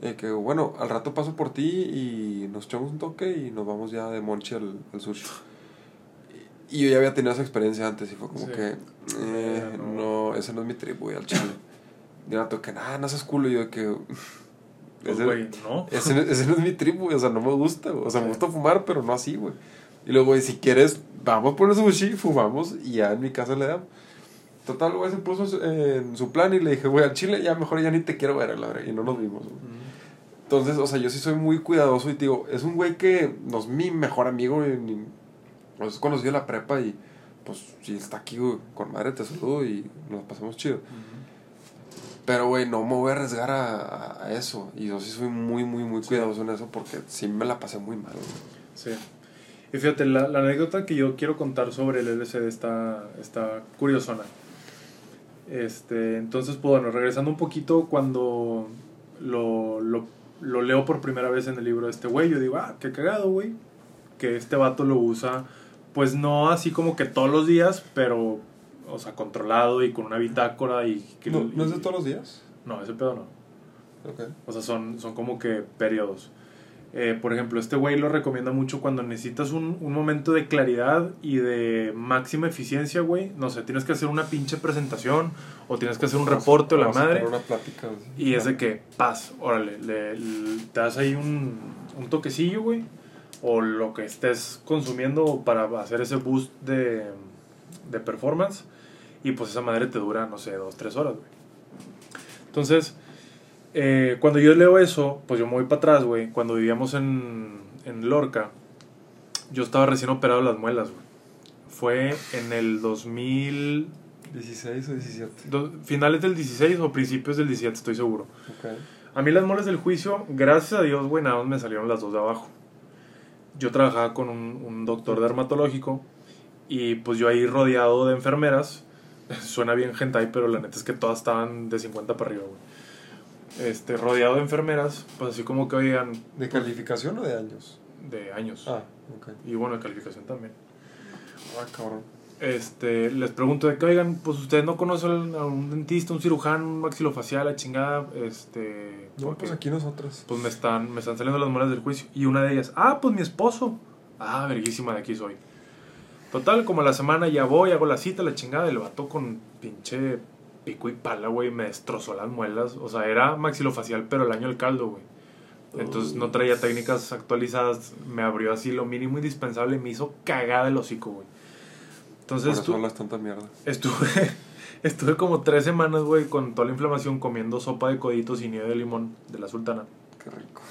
Eh, que, bueno, al rato paso por ti y nos echamos un toque y nos vamos ya de monche al, al sushi. Y yo ya había tenido esa experiencia antes y fue como Sí. que, eh, no. no. ese no es mi trip, güey, al chile. Y el vato que, nada, no seas culo. Y yo de que, Pues, ese, güey, ¿no? ese, no- ese no es mi trip, güey, o sea, no me gusta, o sea, me Sí. gusta fumar, pero no así, güey. Y luego, güey, si quieres, vamos por el sushi, fumamos y ya en mi casa le damos. Total, güey, se puso su- en su plan y le dije, güey, al chile ya mejor ya ni te quiero ver, la verdad, y no nos vimos, güey. Mm, Entonces, o sea, yo sí soy muy cuidadoso y te digo, es un güey que no es mi mejor amigo, ni, nos hemos conocido en la prepa y pues si está aquí, güey, con madre te saludo y nos pasamos chido. Pero, güey, no me voy a arriesgar a, eso. Y yo sí soy muy, muy, muy cuidadoso en eso porque sí me la pasé muy mal, güey. Sí. Y fíjate, la, la anécdota que yo quiero contar sobre el LCD está, está curiosona. Este, entonces, pues bueno, regresando un poquito, cuando lo, lo, lo leo por primera vez en el libro de este güey, yo digo, ah, qué cagado, güey. Que este vato lo usa, pues no así como que todos los días, pero, o sea, controlado y con una bitácora y... que- ¿No, ¿No es de todos los días? No, ese pedo no. Ok. O sea, son, son como que periodos. Eh, por ejemplo, este güey lo recomienda mucho cuando necesitas un, un momento de claridad y de máxima eficiencia, güey. No sé, tienes que hacer una pinche presentación o tienes que hacer un reporte o la madre. una plática. así. Y es de que, paz, órale, le, le- te das ahí un, un toquecillo, güey. O lo que estés consumiendo para hacer ese boost de, de performance. Y pues esa madre te dura, no sé, dos, tres horas, güey. Entonces, eh, cuando yo leo eso, pues yo me voy para atrás, güey. Cuando vivíamos en, en Lorca, yo estaba recién operado las muelas, güey. Fue en el 2000, 16 o 17. do- finales del 16 o principios del 17, estoy seguro. A mí las muelas del juicio, gracias a Dios, güey, nada más me salieron las dos de abajo. Yo trabajaba con un, un doctor dermatológico y pues yo ahí rodeado de enfermeras. Suena bien hentai, pero la neta es que todas estaban de 50 para arriba, güey. Este, rodeado de enfermeras, pues así como que oigan ¿De calificación o de años? de años. Ah, ok. Y bueno, de calificación también. Ah, cabrón. Este, les pregunto de que, oigan, pues ustedes no conocen a un dentista, un cirujano, un maxilofacial, la chingada, este... No, pues aquí nosotros. pues me están, me están saliendo las muelas del juicio. Y una de ellas, ah, pues mi esposo. Ah, verguísima de aquí soy. Total, como a la semana ya voy, hago la cita, la chingada, el vato con pinche pico y pala, güey, me destrozó las muelas. O sea, era maxilofacial, pero el año del caldo, güey. Entonces no traía técnicas actualizadas, me abrió así lo mínimo indispensable y me hizo cagada el hocico, güey. Por Entonces eso estu- hablas tanta mierda. estuve, estuve como tres semanas, güey, con toda la inflamación comiendo sopa de coditos y nieve de limón de la sultana. Qué rico.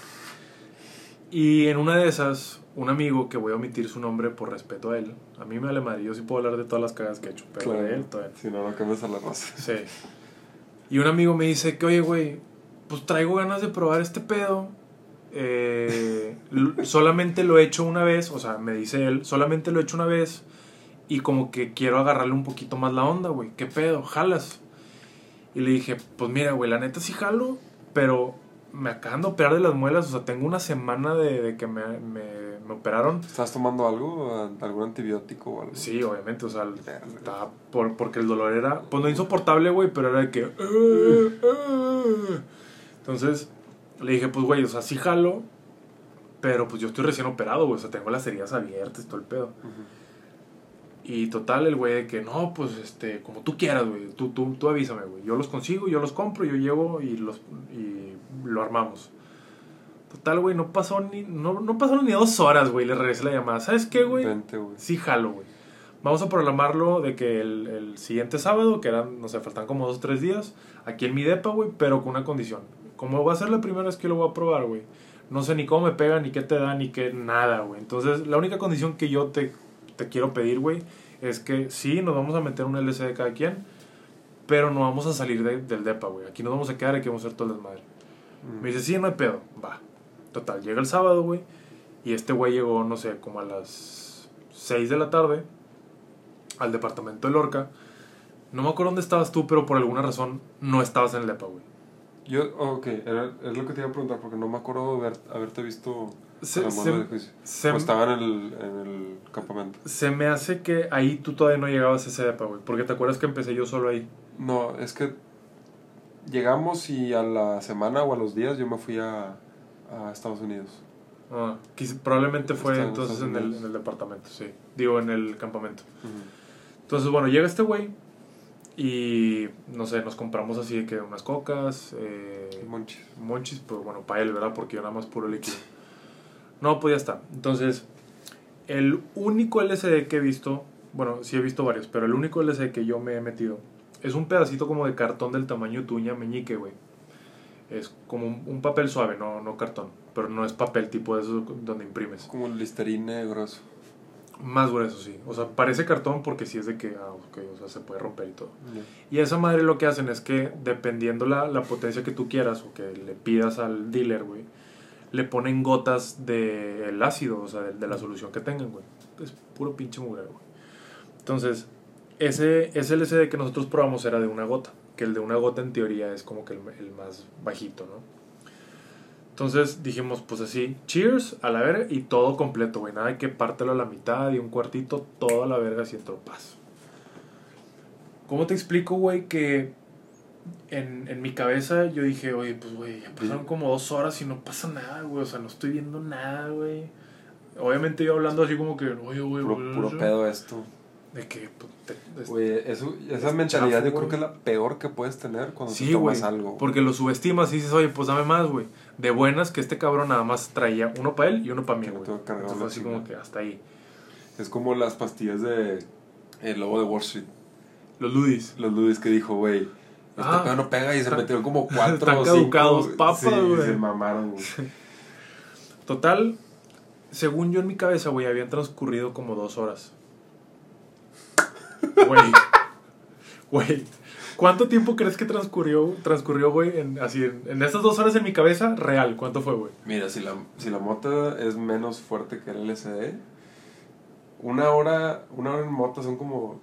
Y en una de esas, un amigo, que voy a omitir su nombre por respeto a él, a mí me vale madre, yo sí puedo hablar de todas las cagas que he hecho, pero Claro. de él todavía. Si no, no cambias a la raza. Sí. Y un amigo me dice que, oye, güey, pues traigo ganas de probar este pedo. Eh, solamente lo he hecho una vez, o sea, me dice él, solamente lo he hecho una vez y como que quiero agarrarle un poquito más la onda, güey. ¿Qué pedo? ¿Jalas? Y le dije, pues mira, güey, la neta sí jalo, pero me acaban de operar de las muelas, o sea, tengo una semana de, de que me, me, me operaron. ¿Estás tomando algo? ¿Algún antibiótico o algo? Sí, obviamente, o sea, estaba por, porque el dolor era, pues no insoportable, güey, pero era de que... "Ah, ah". Entonces, le dije, pues, güey, o sea, sí jalo, pero pues yo estoy recién operado, güey, o sea, tengo las heridas abiertas todo el pedo. Ujú. Y total, el güey de que, no, pues, este, como tú quieras, güey, tú, tú, tú avísame, güey, yo los consigo, yo los compro, yo llevo y, los, y lo armamos. Total, güey, no pasó ni, no, no pasaron ni dos horas, güey, le regresé la llamada. ¿Sabes qué, güey? Sí, jalo, güey. Vamos a programarlo de que el, el siguiente sábado, que eran, no sé, faltan como dos o tres días, aquí en mi depa, güey, pero con una condición. Como va a ser la primera vez que lo voy a probar, güey. No sé ni cómo me pega, ni qué te da, ni qué nada, güey. Entonces, la única condición que yo te, te quiero pedir, güey, es que sí, nos vamos a meter un LC de cada quien, pero no vamos a salir de- del depa, güey. Aquí nos vamos a quedar y aquí vamos a hacer todo el desmadre. Mm. Me dice, sí, no hay pedo. Va. Total, llega el sábado, güey. Y este güey llegó, no sé, como a las 6 de la tarde al departamento de Lorca. No me acuerdo dónde estabas tú, pero por alguna razón no estabas en el depa, güey. Yo, ok, era- es lo que te iba a preguntar porque no me acuerdo de haber- haberte visto Se, se- juicio. O en el, en el campamento. se me hace que ahí tú todavía no llegabas a ese depa, güey. Porque te acuerdas que empecé yo solo ahí. No, es que llegamos y a la semana o a los días yo me fui a, a Estados Unidos. Ah, quiz- probablemente fue entonces Estados en el, en el departamento, sí. Digo, en el campamento. Entonces, bueno, llega este güey y, no sé, nos compramos así de que unas cocas, eh, Monchis. monchis, pero bueno, para él, ¿verdad? Porque yo nada más puro líquido. No, pues ya está. Entonces, el único LCD que he visto, bueno, sí he visto varios, pero el único LCD que yo me he metido es un pedacito como de cartón del tamaño de tu uña meñique, güey. Es como un, un papel suave, no, no cartón, pero no es papel tipo de eso donde imprimes. Como el listerine grueso. Más grueso, sí. O sea, parece cartón porque sí es de que, ah, ok, o sea, se puede romper y todo. Y esa madre lo que hacen es que, dependiendo la, la potencia que tú quieras o que le pidas al dealer, güey, le ponen gotas del ácido, o sea, de, de la solución que tengan, güey. Es puro pinche mugre, güey. Entonces, ese, LCD que nosotros probamos era de una gota, que el de una gota en teoría es como que el, más bajito, ¿no? Entonces dijimos, pues así, cheers, a la verga, y todo completo, güey. Nada de que pártelo a la mitad y un cuartito, todo a la verga, así entró paz. ¿Cómo te explico, güey, que en, en mi cabeza yo dije, oye, pues, güey, ya pasaron como dos horas y no pasa nada, güey. O sea, no estoy viendo nada, güey. Obviamente yo hablando así como que, oye, güey, Puro, puro pedo esto. De que, pues, te- es- Güey, eso, esa es mentalidad chafo, yo creo que es la peor que puedes tener cuando Sí, te tomas algo. Porque lo subestimas y dices, oye, pues dame más, güey. De buenas que este cabrón nada más traía uno para él y uno para mí, güey. Entonces así como que hasta ahí. Es como las pastillas de El Lobo de Wall Street. Los ludis. Los ludis que dijo, güey, este Ah, pedo no pega y se están- metieron como cuatro están o cinco. caducados, papas, sí, güey. se mamaron, güey. Total, según yo en mi cabeza, güey, habían transcurrido como dos horas. Güey. Güey. ¿Cuánto tiempo crees que transcurrió, transcurrió güey, en, así, en, en estas dos horas en mi cabeza? Real, ¿cuánto fue, güey? Mira, si la, si la mota es menos fuerte que el LSD, una hora, una hora en mota son como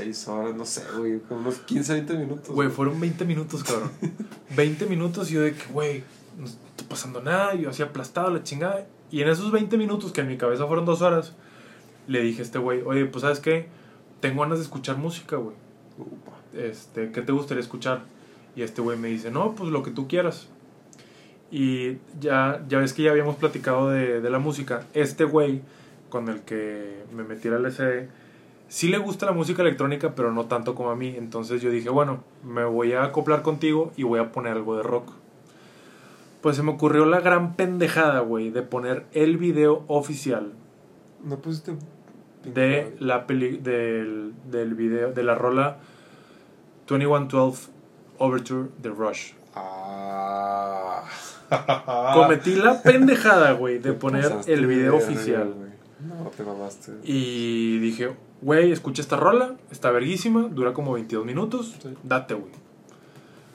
seis horas, no sé, güey, como unos 15, 20 minutos. Güey, fueron 20 minutos, cabrón. 20 minutos y yo de que, güey, no está pasando nada. Yo así aplastado, la chingada. Y en esos 20 minutos, que en mi cabeza fueron dos horas, le dije a este güey, oye, pues, ¿sabes qué? Tengo ganas de escuchar música, güey. Este, ¿qué te gustaría escuchar? Y este güey me dice, no, pues lo que tú quieras. Y ya, ya ves que ya habíamos platicado de, de la música. Este güey, con el que me metí al LCD, sí le gusta la música electrónica, pero no tanto como a mí. Entonces yo dije, bueno, me voy a acoplar contigo y voy a poner algo de rock. Pues se me ocurrió la gran pendejada, güey, de poner el video oficial ¿No pusiste de la peli del, del video de la rola 2112 Overture de Rush. Ah. Cometí la pendejada, güey, de poner el video oficial. No, te mamaste. Y dije, güey, escucha esta rola, está verguísima, dura como 22 minutos, Sí. date, güey.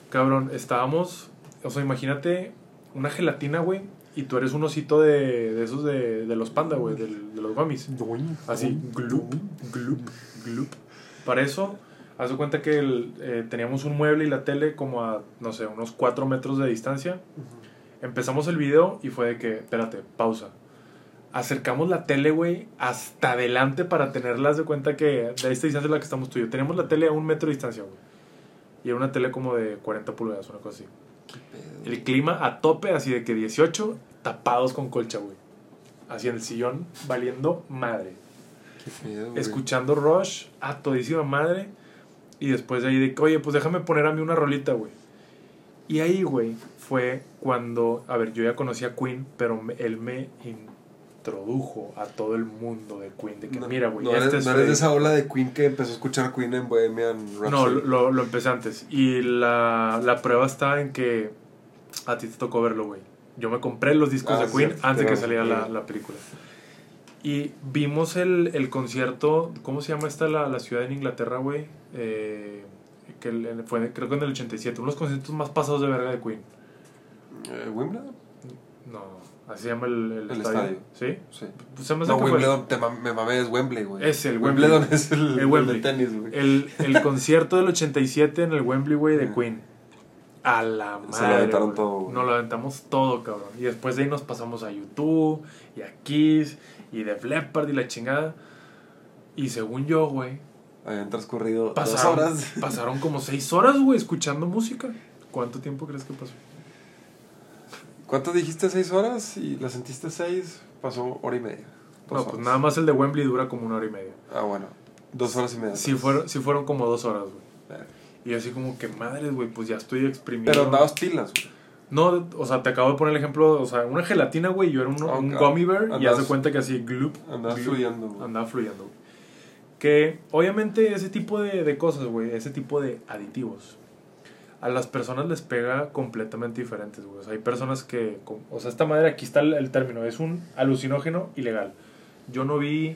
Cabrón, estábamos, o sea, imagínate una gelatina, güey, y tú eres un osito de, de esos de, de los panda, güey, del- de, los gummies. Así, glup, glup, glup. Para eso, haz de cuenta que el, eh, teníamos un mueble y la tele como a, no sé, unos 4 metros de distancia. Empezamos el video y fue de que, espérate, pausa. Acercamos la tele, güey, hasta adelante para tenerlas de cuenta que de esta distancia es la que estamos tú y yo. Teníamos la tele a un metro de distancia, güey. Y era una tele como de 40 pulgadas, una cosa así. El clima a tope, así de que 18, tapados con colcha, güey. Así en el sillón, valiendo madre. Qué pedo, güey. Escuchando Rush a todísima madre. Y después de ahí de que, oye, pues déjame poner a mí una rolita, güey. Y ahí, güey, fue cuando, a ver, yo ya conocía a Queen, pero él me introdujo a todo el mundo de Queen. De que, No- mira, güey, no, este eres, es no eres de Freddie". esa ola de Queen que empezó a escuchar Queen en Bohemian Rhapsody. No, lo, lo empecé antes. Y la, la prueba está en que a ti te tocó verlo, güey. Yo me compré los discos Ah, de Queen cierto, antes de que saliera la, la película. Y vimos el, el concierto, ¿cómo se llama esta la, la ciudad en Inglaterra, güey? Eh, que fue creo que en el 87, unos conciertos más pasados de verga de Queen. Eh, ¿Wimbledon? No, así se llama el, el El estadio. ¿Sí? Sí. Pues se me hace No, Wimbledon, te mam- me mamé, es Wembley, güey. Es el Wimbledon Wembley. es el, El Wembley. de tenis, güey. El, el concierto del 87 en el Wembley, güey, de. Queen. A la madre. Se lo aventaron todo, güey. Nos lo aventamos todo, cabrón. Y después de ahí nos pasamos a YouTube, y a Kiss, y Def Leppard, y la chingada. Y según yo, güey, Habían transcurrido pasaron, dos horas. pasaron como seis horas, güey, escuchando música. ¿Cuánto tiempo crees que pasó? ¿Cuánto dijiste? ¿Seis horas? ¿Y la sentiste seis? Pasó hora y media. No, pues nada más el de Wembley dura como una hora y media. Ah, bueno. Dos horas y media. Sí fueron, sí fueron como dos horas, güey. Y así como que madres, güey, pues ya estoy exprimido. Pero andabas pilas, güey. No, o sea, te acabo de poner el ejemplo, o sea, una gelatina, güey, yo era un, Ah, un ok. gummy bear y haz de cuenta que así, gloop, Andabas gloop, fluyendo, güey. andaba fluyendo, güey. Que obviamente ese tipo de, de cosas, güey, ese tipo de aditivos, a las personas les pega completamente diferentes, güey. O sea, hay personas que, o sea, esta madre, aquí está el, el término, es un alucinógeno ilegal. Yo no vi,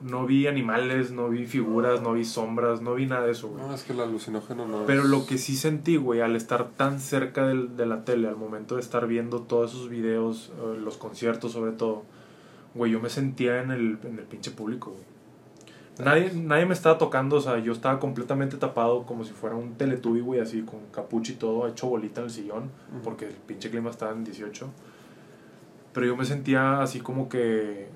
no vi animales, no vi figuras, no vi sombras, no vi nada de eso, güey. No, es que el alucinógeno no Pero es- lo que sí sentí, güey, al estar tan cerca del- de la tele, al momento de estar viendo todos esos videos, eh, los conciertos sobre todo, güey, yo me sentía en el, en el pinche público, güey. Nadie, nadie me estaba tocando, o sea, yo estaba completamente tapado como si fuera un teletubi, güey, así con capucha y todo, hecho bolita en el sillón, porque el pinche clima estaba en 18. Pero yo me sentía así como que,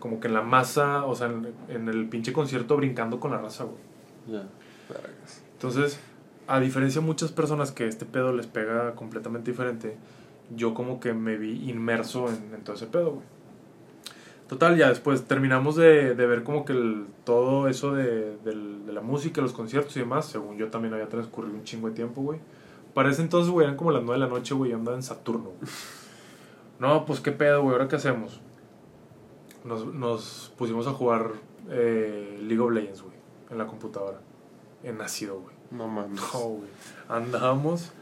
como que en la masa, o sea, en, en el pinche concierto brincando con la raza, güey. Ya. Vergas. Entonces, a diferencia de muchas personas que este pedo les pega completamente diferente, yo como que me vi inmerso en, en todo ese pedo, güey. Total, ya después terminamos de, de ver como que el- todo eso de, del- de la música, los conciertos y demás, según yo también había transcurrido un chingo de tiempo, güey. Para ese entonces, güey, eran como las 9 de la noche, güey, yo andaba en Saturno. güey. No, pues qué pedo, güey, ¿ahora qué hacemos? Nos, nos pusimos a jugar eh, League of Legends, güey, en la computadora. En ácido, güey. No mames. No, güey. Andábamos,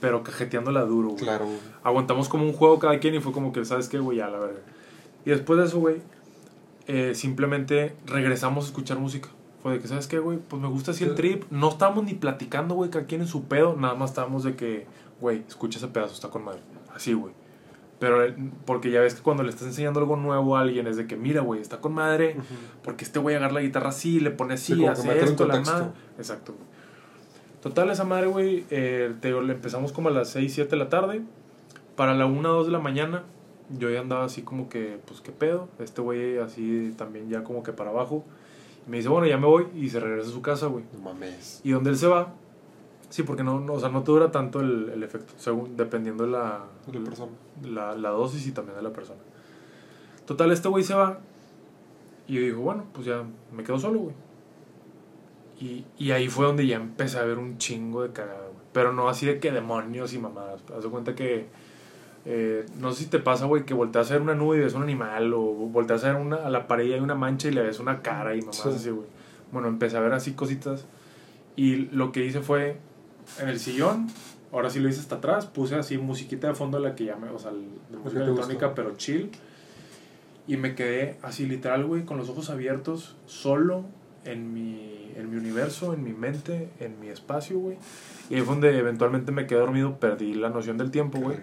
pero cajeteándola duro, güey. Claro, güey. Aguantamos como un juego cada quien y fue como que, ¿sabes qué, güey? Ya, la verga. Y después de eso, güey, eh, simplemente regresamos a escuchar música. Fue de que, ¿sabes qué, güey? Pues me gusta así el trip. No estábamos ni platicando, güey, cada quien en su pedo. Nada más estábamos de que, güey, escucha ese pedazo, está con madre. Así, güey. Pero, eh, porque ya ves que cuando le estás enseñando algo nuevo a alguien es de que, mira, güey, está con madre. Porque este güey agarra la guitarra así, le pone así, Sí, que hace esto, la madre. Exacto, güey. Total, esa madre, güey, eh, te le empezamos como a las 6, 7 de la tarde. Para la 1, 2 de la mañana, yo ya andaba así como que, pues, ¿qué pedo? Este güey así también ya como que para abajo. Y me dice, bueno, ya me voy. Y se regresa a su casa, güey. No mames. Y donde él se va, sí, porque no, no, o sea, no te dura tanto el, el efecto, según, dependiendo de la, La persona. la, la dosis y también de la persona. Total, este güey se va. Y yo digo, bueno, pues ya me quedo solo, güey. Y, y ahí fue donde ya empecé a ver un chingo de cagada, güey. Pero no así de que demonios y mamadas. Haz de cuenta que. Eh, no sé si te pasa, güey, que volteas a ver una nube y ves un animal. O volteas a ver una, a la pared y hay una mancha y le ves una cara y mamadas Sí. así, güey. Bueno, empecé a ver así cositas. Y lo que hice fue en el sillón, ahora sí lo hice hasta atrás, puse así musiquita de fondo la que llame, o sea, de música electrónica, pero chill. Y me quedé así literal, güey, con los ojos abiertos, solo en mi, en mi universo, en mi mente, en mi espacio, güey. Y ahí fue donde eventualmente me quedé dormido, perdí la noción del tiempo, güey.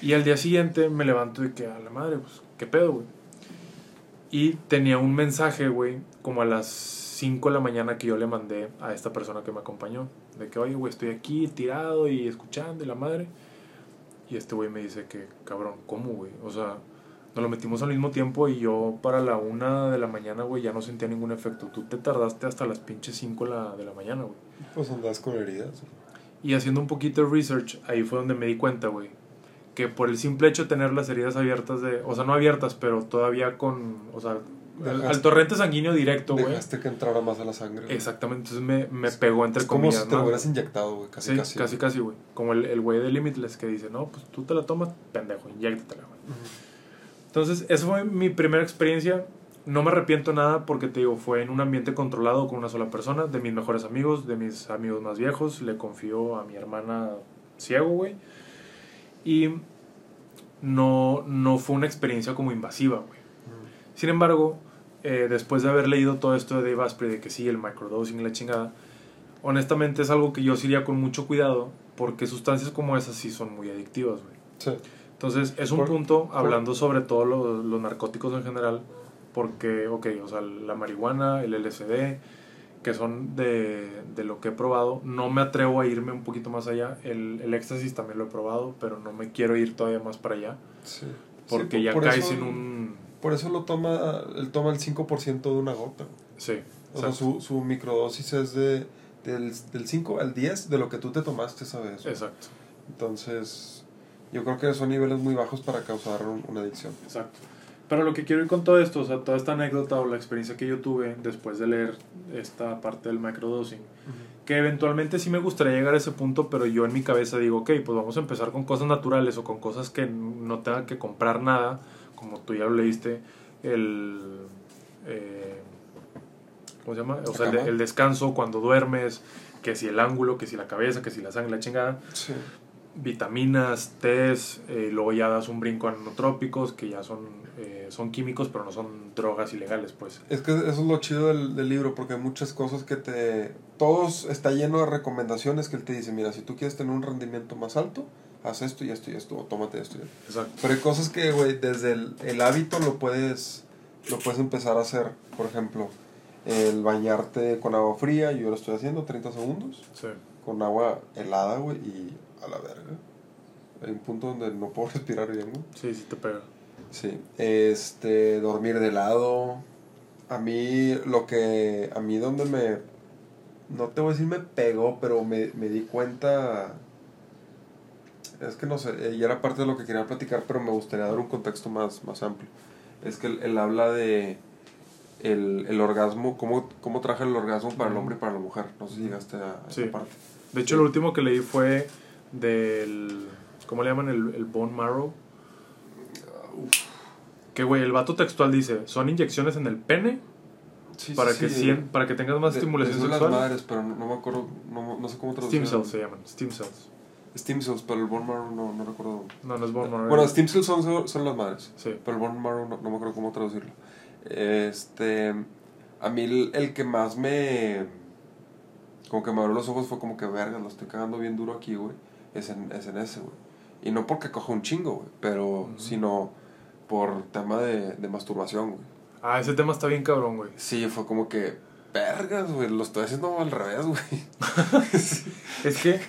Y al día siguiente me levanto de que a la madre, pues, ¿qué pedo, güey? Y tenía un mensaje, güey, como a las 5 de la mañana que yo le mandé a esta persona que me acompañó. De que, oye, güey, estoy aquí tirado y escuchando y la madre. Y este güey me dice que, cabrón, ¿cómo, güey? O sea, nos lo metimos al mismo tiempo y yo para la una de la mañana, güey, ya no sentía ningún efecto. Tú te tardaste hasta las pinches 5 de la, de la mañana, güey. Pues andas con heridas. Y haciendo un poquito de research, ahí fue donde me di cuenta, güey, que por el simple hecho de tener las heridas abiertas de, o sea, no abiertas, pero todavía con, o sea, al, Dejaste- al torrente sanguíneo directo, güey. Dejaste que entrara más a la sangre. Exactamente, entonces me, me pegó entre Es como comillas, si te lo ¿no? hubieras inyectado, güey. Casi, Sí, casi. casi, casi, güey. Como el el güey de Limitless que dice, no, pues tú te la tomas, pendejo, inyéctatela, güey. Entonces, esa fue mi primera experiencia. No me arrepiento nada porque te digo, fue en un ambiente controlado con una sola persona, de mis mejores amigos, de mis amigos más viejos. Le confío a mi hermana ciego, güey. Y no, no fue una experiencia como invasiva, güey. Sin embargo, eh, después de haber leído todo esto de Dave Asprey, de que sí, el microdosing la chingada, honestamente es algo que yo sí iría con mucho cuidado porque sustancias como esas sí son muy adictivas, güey. Sí. Entonces, es un Por- punto por- hablando sobre todo lo- los narcóticos en general, porque, ok, o sea, la marihuana, el LSD, que son de, de lo que he probado, no me atrevo a irme un poquito más allá. El, el éxtasis también lo he probado, pero no me quiero ir todavía más para allá, Sí. porque Sí, ya por caes eso- en un... Por eso lo toma, él toma el 5% de una gota. Sí, O sea, su, su microdosis es de, del, del 5 al 10 de lo que tú te tomaste esa vez. Exacto, Entonces, yo creo que son niveles muy bajos para causar un- una adicción. exacto. Pero lo que quiero ir con todo esto, o sea, toda esta anécdota o la experiencia que yo tuve después de leer esta parte del microdosing, que eventualmente sí me gustaría llegar a ese punto, pero yo en mi cabeza digo, ok, pues vamos a empezar con cosas naturales o con cosas que no tenga que comprar nada, como tú ya lo leíste, el... eh, ¿Cómo se llama? O sea, el, el descanso cuando duermes, que si el ángulo, que si la cabeza, que si la sangre, la chingada, Sí. Vitaminas, tés, eh, luego ya das un brinco a nanotrópicos, que ya son, eh, son químicos, pero no son drogas ilegales, pues. Es que eso es lo chido del, del libro, porque hay muchas cosas que te... Todos está lleno de recomendaciones que él te dice, mira, si tú quieres tener un rendimiento más alto, haz esto y esto y esto, o tómate esto y esto. Exacto. Pero hay cosas que, güey, desde el, el hábito lo puedes, lo puedes empezar a hacer. Por ejemplo, el bañarte con agua fría, yo lo estoy haciendo 30 segundos, Sí. con agua helada, güey, y a la verga. Hay un punto donde no puedo respirar bien. Sí, sí te pega. Sí, este, dormir de lado. A mí, lo que, a mí donde me, no te voy a decir me pegó, pero me, me di cuenta, es que no sé, eh, y era parte de lo que quería platicar, pero me gustaría dar un contexto más, más amplio. Es que él, él habla de el, el orgasmo, cómo, cómo traje el orgasmo para el hombre y para la mujer. No sé si llegaste a Sí. esa parte. De hecho, Sí. lo último que leí fue del. ¿Cómo le llaman? El, el bone marrow. Que, güey, el vato textual dice: son inyecciones en el pene Sí, para, sí, que sí. sien- para que tengas más De- estimulación de sexual. las madres, pero no, no me acuerdo, no, no sé cómo traducir. Steam cells se llaman. Steam cells. Steam cells, pero el bone marrow no, no recuerdo. No, no es bone marrow. Bueno, steam cells son, son las madres, Sí. pero el bone marrow no, no me acuerdo cómo traducirlo. Este, a mí el, el que más me, como que me abrió los ojos fue como que, verga, lo estoy cagando bien duro aquí, güey. Es en, es en ese, güey. Y no porque coja un chingo, güey, pero Ujú. sino por tema de, de masturbación, güey. Ah, ese tema está bien cabrón, güey. Sí, fue como que, vergas, güey, lo estoy haciendo al revés, güey. Es que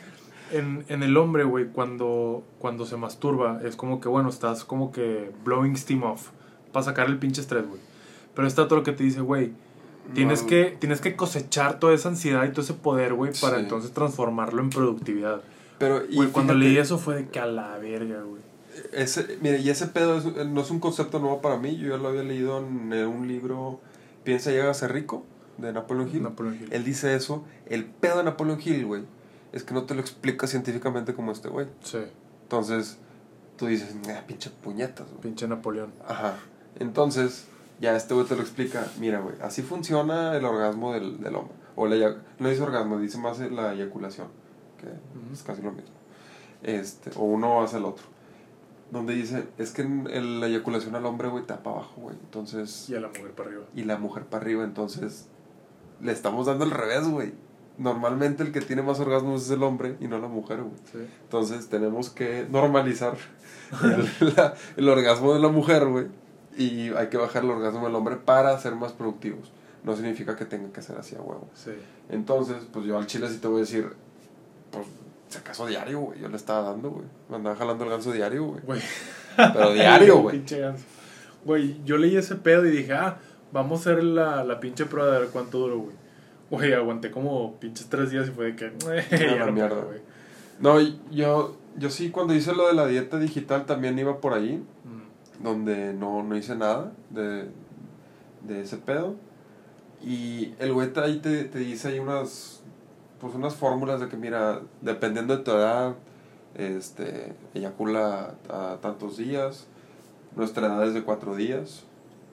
en, en el hombre, güey, cuando, cuando se masturba, es como que, bueno, estás como que blowing steam off para sacar el pinche estrés, güey. Pero está todo lo que te dice, güey, tienes, No, que, tienes que cosechar toda esa ansiedad y todo ese poder, güey, para Sí. entonces transformarlo en productividad. Pero, y Güey, cuando fíjate, leí eso fue de que a la verga, güey. Ese, mire, y ese pedo es- no es un concepto nuevo para mí. Yo ya lo había leído en eh, un libro, Piensa llega a ser rico, de Napoleon Hill. Napoleon Hill. Él dice eso. El pedo de Napoleon Hill, güey, es que no te lo explica científicamente como este güey. Sí, Entonces, tú dices, ah, pinche puñetas, güey. pinche Napoleón. Ajá. Entonces, ya este güey te lo explica. Mira, güey, así funciona el orgasmo del, del hombre. O la, no dice orgasmo, dice más la eyaculación. Que es casi lo mismo. Este, o uno hace el otro. Donde dice, es que en la eyaculación al hombre, güey, tapa abajo, güey. Entonces... Y a la mujer para arriba. Y la mujer para arriba, entonces... Le estamos dando al revés, güey. Normalmente el que tiene más orgasmos es el hombre y no la mujer, güey. Entonces tenemos que normalizar el, el orgasmo de la mujer, güey. Y hay que bajar el orgasmo del hombre para ser más productivos no significa que tenga que ser así a huevo. Sí. Entonces, pues yo al chile sí te voy a decir, pues, si acaso diario, güey. Yo le estaba dando, güey. Me andaba jalando el ganso diario, güey. Güey. Pero diario, güey. Güey, yo leí ese pedo y dije, ah, vamos a hacer la, la pinche prueba de ver cuánto duro, güey. Güey, aguanté como pinches tres días y fue de que, ya no mierda. güey. No, yo, yo sí, cuando hice lo de la dieta digital también iba por ahí, mm. donde no, no hice nada de, de ese pedo. Y el güey ahí te, te dice ahí unas, pues unas fórmulas de que, mira, dependiendo de tu edad, este, eyacula a tantos días, nuestra edad es de cuatro días,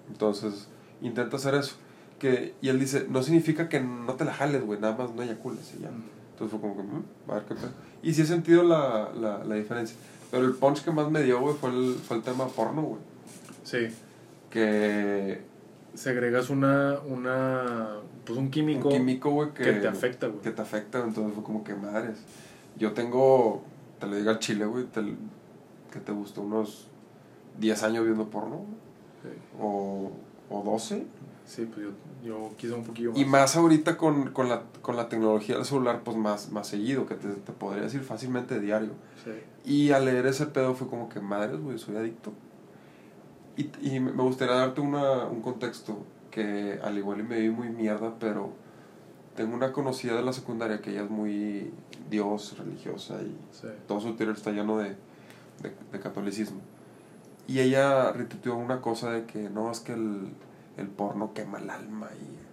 entonces intenta hacer eso. Que, y él dice, no significa que no te la jales, güey, nada más no eyacules y ya. Mm. Entonces fue como que, mm, a ver qué pedo. Y sí he sentido la, la, la diferencia. Pero el punch que más me dio, güey, fue el, fue el tema porno, güey. Sí. Que segregas una, una, pues un químico, un químico güey, que, te afecta, güey. Que te afecta, entonces fue como que madres. Yo tengo, te lo digo al chile, güey, que te gustó unos 10 años viendo porno, o, o 12. Sí, pues yo, yo quise un poquillo más. Y más ahorita con, con, la, con la tecnología del celular, pues más, más seguido, que te, te podría decir fácilmente diario. Sí. Y al leer ese pedo fue como que, madres, güey, soy adicto. Y, y me gustaría darte una, un contexto que al igual y me vi muy mierda, pero tengo una conocida de la secundaria que ella es muy dios, religiosa y todo su interior está lleno de, de, catolicismo. Y ella retuiteó una cosa de que no, es que el, el porno quema el alma y...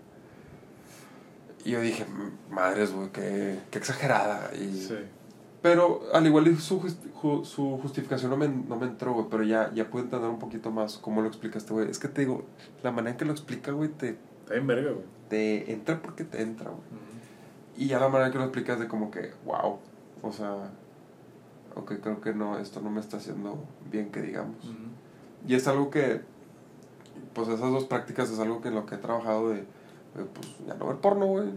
Y yo dije, madres, güey, qué, qué exagerada. Y, pero al igual su, su justificación no me, no me entró, güey, pero ya, ya pude entender un poquito más cómo lo explicaste, güey. Es que te digo, la manera en que lo explica, güey, te... Está en verga, güey. Te entra porque te entra, güey. Y ya la manera en que lo explicas de como que, wow, o sea, ok, creo que no, esto no me está haciendo bien que digamos. Y es algo que, pues esas dos prácticas es algo que en lo que he trabajado de, pues ya no ver porno, güey.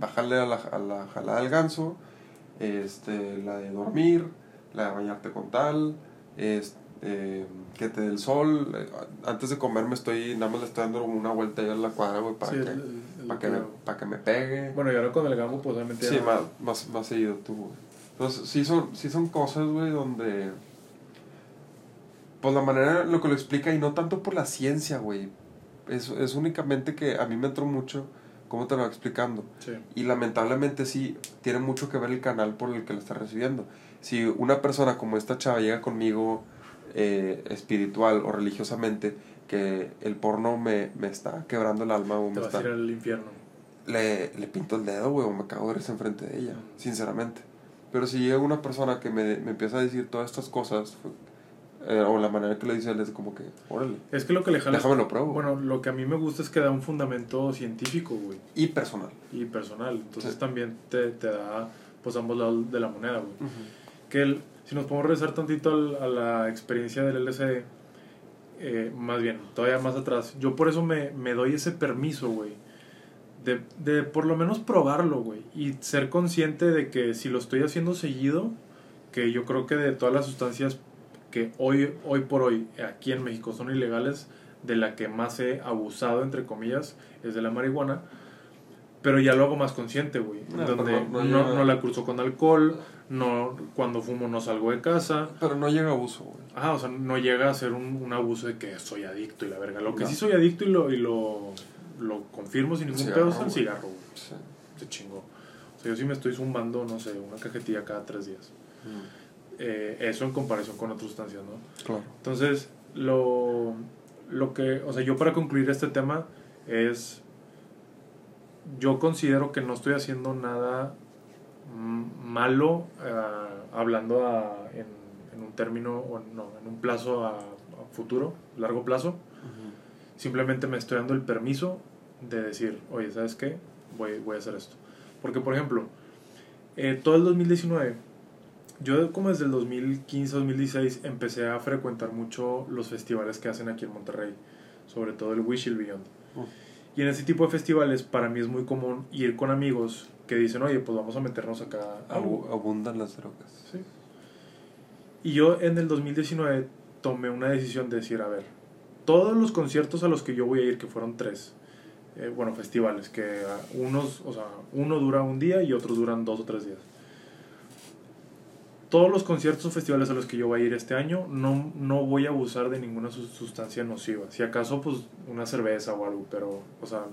Bajarle a la, a la jalada del ganso este, la de dormir, la de bañarte con tal, este, que te dé el sol. Eh, antes de comer me estoy, nada más le estoy dando una vuelta ahí a la cuadra, güey, para, que, para, que, me, para que me pegue. Bueno, y ahora con el gambo, pues obviamente... Sí, más, más, más seguido tú, güey. Entonces, sí son, sí son cosas, güey, donde... Pues la manera en lo que lo explica, y no tanto por la ciencia, güey. Es, es únicamente que a mí me entró mucho cómo te lo va explicando. Y lamentablemente sí, tiene mucho que ver el canal por el que lo está recibiendo. Si una persona como esta chava llega conmigo eh, espiritual o religiosamente, que el porno me, me está quebrando el alma o me está... A ir al infierno. Le, le pinto el dedo, güey, o me cago de risa enfrente de ella, sinceramente. Pero si llega una persona que me, me empieza a decir todas estas cosas, eh, o la manera que le dice él es como que, órale. Es que lo que le jala. Déjame lo pruebo. Bueno, lo que a mí me gusta es que da un fundamento científico, güey. Y personal. Y personal. Entonces también te, te, da, pues, ambos lados de la moneda, güey. Que el, si nos podemos regresar tantito a la experiencia del LCD, eh, más bien, todavía más atrás, yo por eso me, me doy ese permiso, güey. De, de por lo menos probarlo, güey. Y ser consciente de que si lo estoy haciendo seguido, que yo creo que de todas las sustancias que hoy, hoy por hoy aquí en México son ilegales, de la que más he abusado, entre comillas, es de la marihuana. Pero ya lo hago más consciente, güey. donde no, no, la cruzo con alcohol, no cuando fumo no salgo de casa. Pero no llega a abuso, güey. Ajá, o sea, no llega a ser un, un abuso de que soy adicto y la verga. Lo que sí soy adicto y lo, y lo, lo confirmo sin ningún pedo es el cigarro, güey. Se chingó. O sea, yo sí me estoy zumbando, no sé, una cajetilla cada tres días. Mm. Eh, eso en comparación con otras sustancias, ¿no? Claro. Entonces, lo, lo que, o sea, yo para concluir este tema es, yo considero que no estoy haciendo nada malo ah, hablando en, en, un término, o no, en un plazo a, futuro, largo plazo. Simplemente me estoy dando el permiso de decir, oye, ¿sabes qué? Voy, voy a hacer esto. Porque, por ejemplo, Eh, todo el 2019, yo como desde el 2015, 2016 empecé a frecuentar mucho los festivales que hacen aquí en Monterrey, sobre todo el Wish Beyond. Mm. Y en ese tipo de festivales para mí es muy común ir con amigos que dicen, oye, pues vamos a meternos acá. Abu- abundan las drogas. Sí. Y yo en el 2019 tomé una decisión de decir, a ver, todos los conciertos a los que yo voy a ir, que fueron tres, eh, bueno, festivales, que unos, o sea, uno dura un día y otros duran dos o tres días. Todos los conciertos o festivales a los que yo voy a ir este año, no, no voy a abusar de ninguna sus- sustancia nociva. Si acaso, pues, una cerveza o algo, pero, o sea,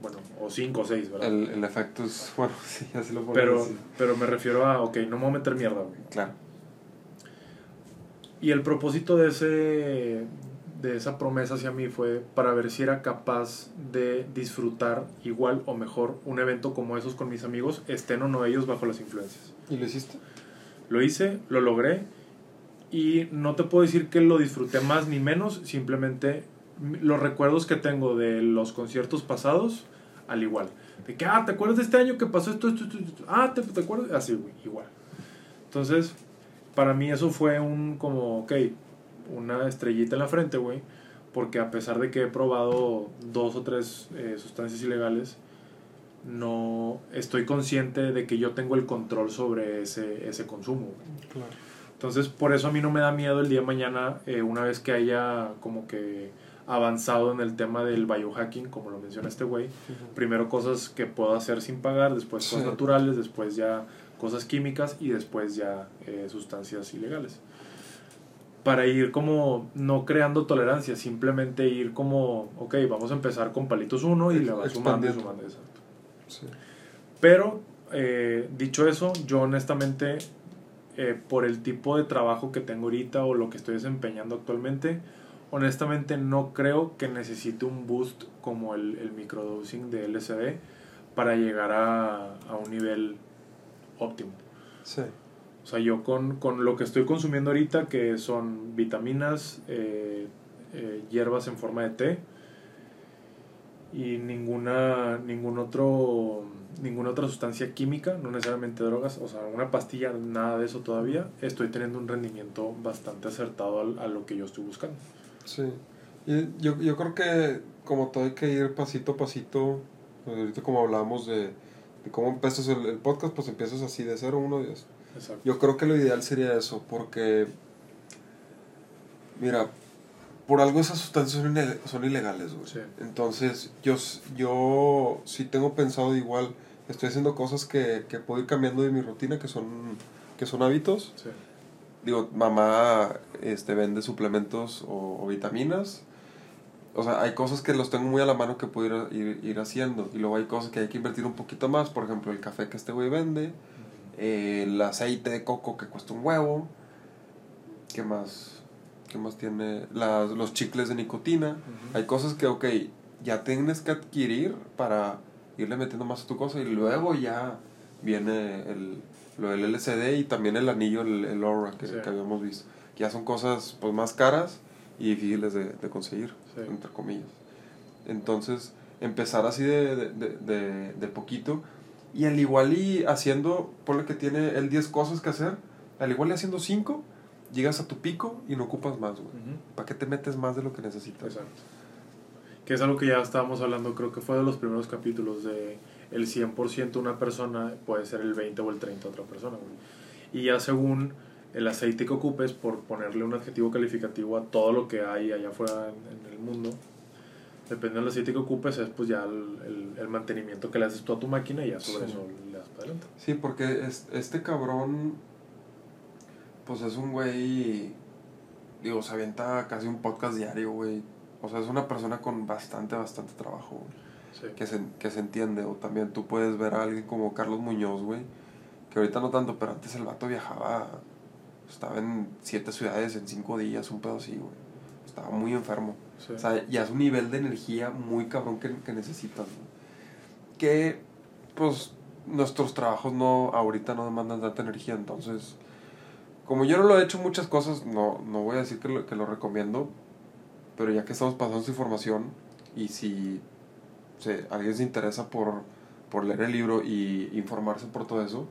bueno, o cinco o seis, ¿verdad? El, el efecto es, bueno, sí, así lo ponemos. pero, así. pero me refiero a, ok, no me voy a meter mierda, güey. Claro. Y el propósito de, ese, de esa promesa hacia mí fue para ver si era capaz de disfrutar igual o mejor un evento como esos con mis amigos, estén o no ellos bajo las influencias. ¿Y lo hiciste? Lo hice, lo logré y no te puedo decir que lo disfruté más ni menos, simplemente los recuerdos que tengo de los conciertos pasados, al igual. De que, ah, ¿te acuerdas de este año que pasó esto, esto, esto? esto? Ah, ¿te, te acuerdas? Así, güey, igual. Entonces, para mí eso fue un como, ok, una estrellita en la frente, güey, porque a pesar de que he probado dos o tres eh, sustancias ilegales, no estoy consciente de que yo tengo el control sobre ese, ese consumo. Claro. Entonces, por eso a mí no me da miedo el día de mañana, eh, una vez que haya como que avanzado en el tema del biohacking, como lo menciona este güey. Primero cosas que puedo hacer sin pagar, después cosas Sí. naturales, después ya cosas químicas y después ya eh, sustancias ilegales. Para ir como no creando tolerancia, simplemente ir como, ok, vamos a empezar con palitos uno y le vas sumando sumando. Exacto. Sí. Pero, eh, dicho eso, yo honestamente, eh, por el tipo de trabajo que tengo ahorita o lo que estoy desempeñando actualmente, honestamente no creo que necesite un boost como el, el microdosing de LSD para llegar a, a un nivel óptimo. Sí. O sea, yo con, con lo que estoy consumiendo ahorita, que son vitaminas, eh, eh, hierbas en forma de té y ninguna, ningún otro, ninguna otra sustancia química, no necesariamente drogas, o sea, una pastilla, nada de eso todavía, estoy teniendo un rendimiento bastante acertado al- a, lo que yo estoy buscando. Sí. Y yo, yo creo que como todo hay que ir pasito a pasito, pues ahorita como hablábamos de, de cómo empiezas el, el podcast, pues empiezas así de 0, 1, 10. Exacto. Yo creo que lo ideal sería eso, porque, mira, por algo esas sustancias son, ile- son ilegales, güey. Sí. Entonces, yo, yo sí tengo pensado igual, estoy haciendo cosas que, que puedo ir cambiando de mi rutina, que son, que son hábitos. Sí. Digo, mamá este, vende suplementos o, o vitaminas. O sea, hay cosas que los tengo muy a la mano que puedo ir, ir, ir haciendo. Y luego hay cosas que hay que invertir un poquito más. Por ejemplo, el café que este güey vende. eh, el aceite de coco que cuesta un huevo. ¿Qué más? ¿Qué más tiene? Las, los chicles de nicotina. Ujú. Hay cosas que, ok, ya tienes que adquirir para irle metiendo más a tu cosa. Y luego ya viene el, lo del LCD y también el anillo, el, el Aura que, Sí. que habíamos visto. Ya son cosas pues más caras y difíciles de, de conseguir, Sí. entre comillas. Entonces, empezar así de, de, de, de, poquito. Y al igual y haciendo, ponle que tiene el 10 cosas que hacer, al igual y haciendo 5, llegas a tu pico y no ocupas más, güey. Ujú. ¿Para qué te metes más de lo que necesitas? Exacto. Que es algo que ya estábamos hablando, creo que fue de los primeros capítulos de el 100% una persona puede ser el 20 o el 30 otra persona. güey. Y ya según el aceite que ocupes, por ponerle un adjetivo calificativo a todo lo que hay allá afuera en, en el mundo, depende del aceite que ocupes, es pues ya el, el- el mantenimiento que le haces tú a tu máquina y ya sobre Sí. eso le das para adelante. Sí, porque es- este cabrón, pues es un güey, digo, se avienta casi un podcast diario, güey. O sea, es una persona con bastante, bastante trabajo, güey, Sí. que se, que se entiende. O también tú puedes ver a alguien como Carlos Muñoz, güey, que ahorita no tanto, pero antes el vato viajaba, estaba en siete ciudades en cinco días, un pedo así, güey. Estaba muy enfermo. Sí. O sea, ya es un nivel de energía muy cabrón que, que necesitas. ¿no? Que, pues, nuestros trabajos no, ahorita no demandan tanta energía. Entonces, como yo no lo he hecho muchas cosas, no, no voy a decir que lo, que lo recomiendo. Pero ya que estamos pasando esa información, y si se- alguien se interesa por, por leer el libro y informarse por todo eso,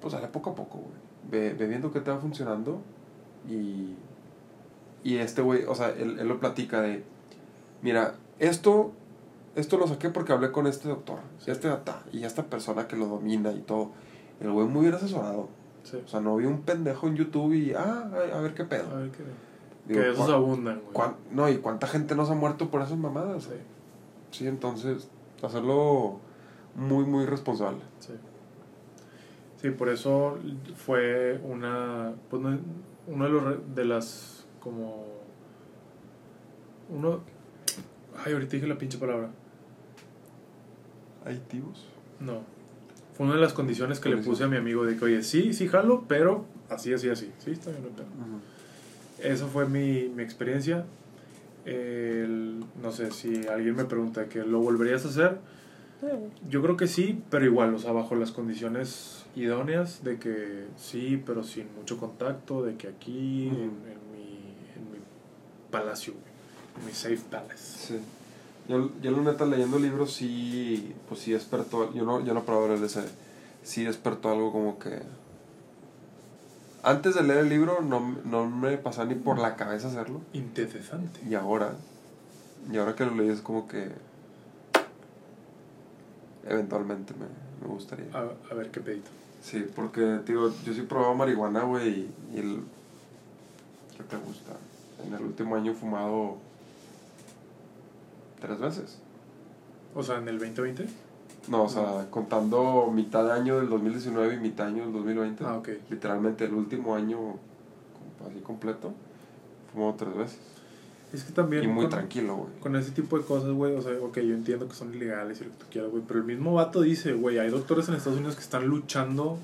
pues dale poco a poco, güey. Ve, ve viendo qué te va funcionando y, y este güey, o sea, él, él lo platica de, mira, esto, esto lo saqué porque hablé con este doctor, este data, y esta persona que lo domina y todo. El güey muy bien asesorado. Sí. O sea, no vi un pendejo en YouTube y, ah, a, ver qué pedo. A ver qué. Digo, que esos ¿cuán- abundan, güey. no, y cuánta gente nos ha muerto por esas mamadas. Sí, Sí, entonces, hacerlo muy, muy responsable. sí. Sí, por eso fue una. Pues no, uno de los. de las. como. Uno. Ay, ahorita dije la pinche palabra. ¿Aditivos? No. Fue una de las condiciones que le puse a mi amigo de que, oye, sí, sí jalo, pero así, así, así. Sí, está bien, no hay pedo. Esa fue mi, mi experiencia. El- no sé si alguien me pregunta que lo volverías a hacer. Yo creo que sí, pero igual, o sea, bajo las condiciones idóneas de que sí, pero sin mucho contacto, de que aquí, Ujú. en, en mi, en mi palacio, en mi safe palace. Sí. Yo, yo la neta leyendo libros sí, pues sí despertó, yo no, yo no probaba el LSD, sí despertó algo como que... Antes de leer el libro no, no me pasaba ni por la cabeza hacerlo. Interesante. Y ahora, y ahora que lo leí es como que... Eventualmente me, me gustaría. A, a ver qué pedito. Sí, porque, digo, yo sí probaba marihuana, güey, y, y el... ¿Qué te gusta? En el último año he fumado... Tres veces. O sea, en el 2020. No, o sea, contando mitad de año del 2019 y mitad año del 2020. Ah, ok. Literalmente el último año, así completo, fumado tres veces. Es que también. Y muy con- tranquilo, güey. Con ese tipo de cosas, güey, o sea, ok, yo entiendo que son ilegales y lo que tú quieras, güey, pero el mismo vato dice, güey, hay doctores en Estados Unidos que están luchando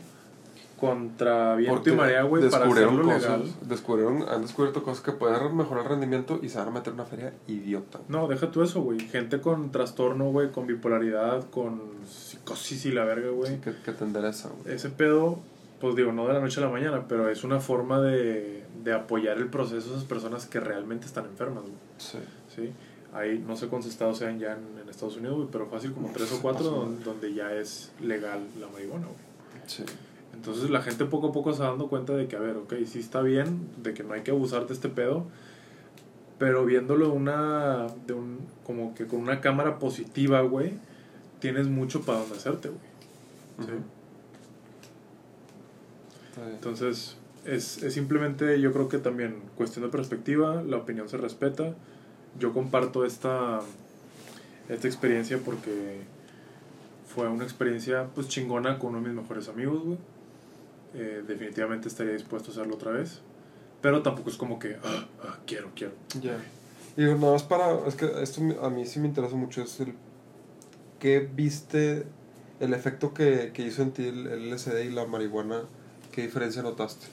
contra viento y marea, güey, para hacerlo cosas, legal. descubrieron, han descubierto cosas que pueden mejorar el rendimiento y se van a meter en una feria idiota. No, deja tú eso, güey. Gente con trastorno, güey, con bipolaridad, con psicosis y la verga, güey. Sí, que, que te endereza, güey. Ese pedo, pues digo, no de la noche a la mañana, pero es una forma de, de apoyar el proceso de esas personas que realmente están enfermas, güey. Sí. ¿sí? Hay, no sé cuántos estados sean ya en, en Estados Unidos, güey, pero fácil como tres o cuatro Más o don- menos. donde ya es legal la marihuana, güey. Sí. Entonces la gente poco a poco se va dando cuenta de que, a ver, ok, sí está bien, de que no hay que abusar de este pedo, pero viéndolo una, de un, como que con una cámara positiva, güey, tienes mucho para donde hacerte, güey. Entonces, es, es simplemente, yo creo que también cuestión de perspectiva, la opinión se respeta. Yo comparto esta, esta experiencia porque fue una experiencia pues chingona con uno de mis mejores amigos, güey. Eh, definitivamente estaría dispuesto a hacerlo otra vez. Pero tampoco es como que, ah, ah, quiero, quiero. Ya. Digo, nada más para. Es que esto a mí sí me interesa mucho. Es el. ¿Qué viste? El efecto que, que hizo en ti el, el LSD y la marihuana. ¿Qué diferencia notaste?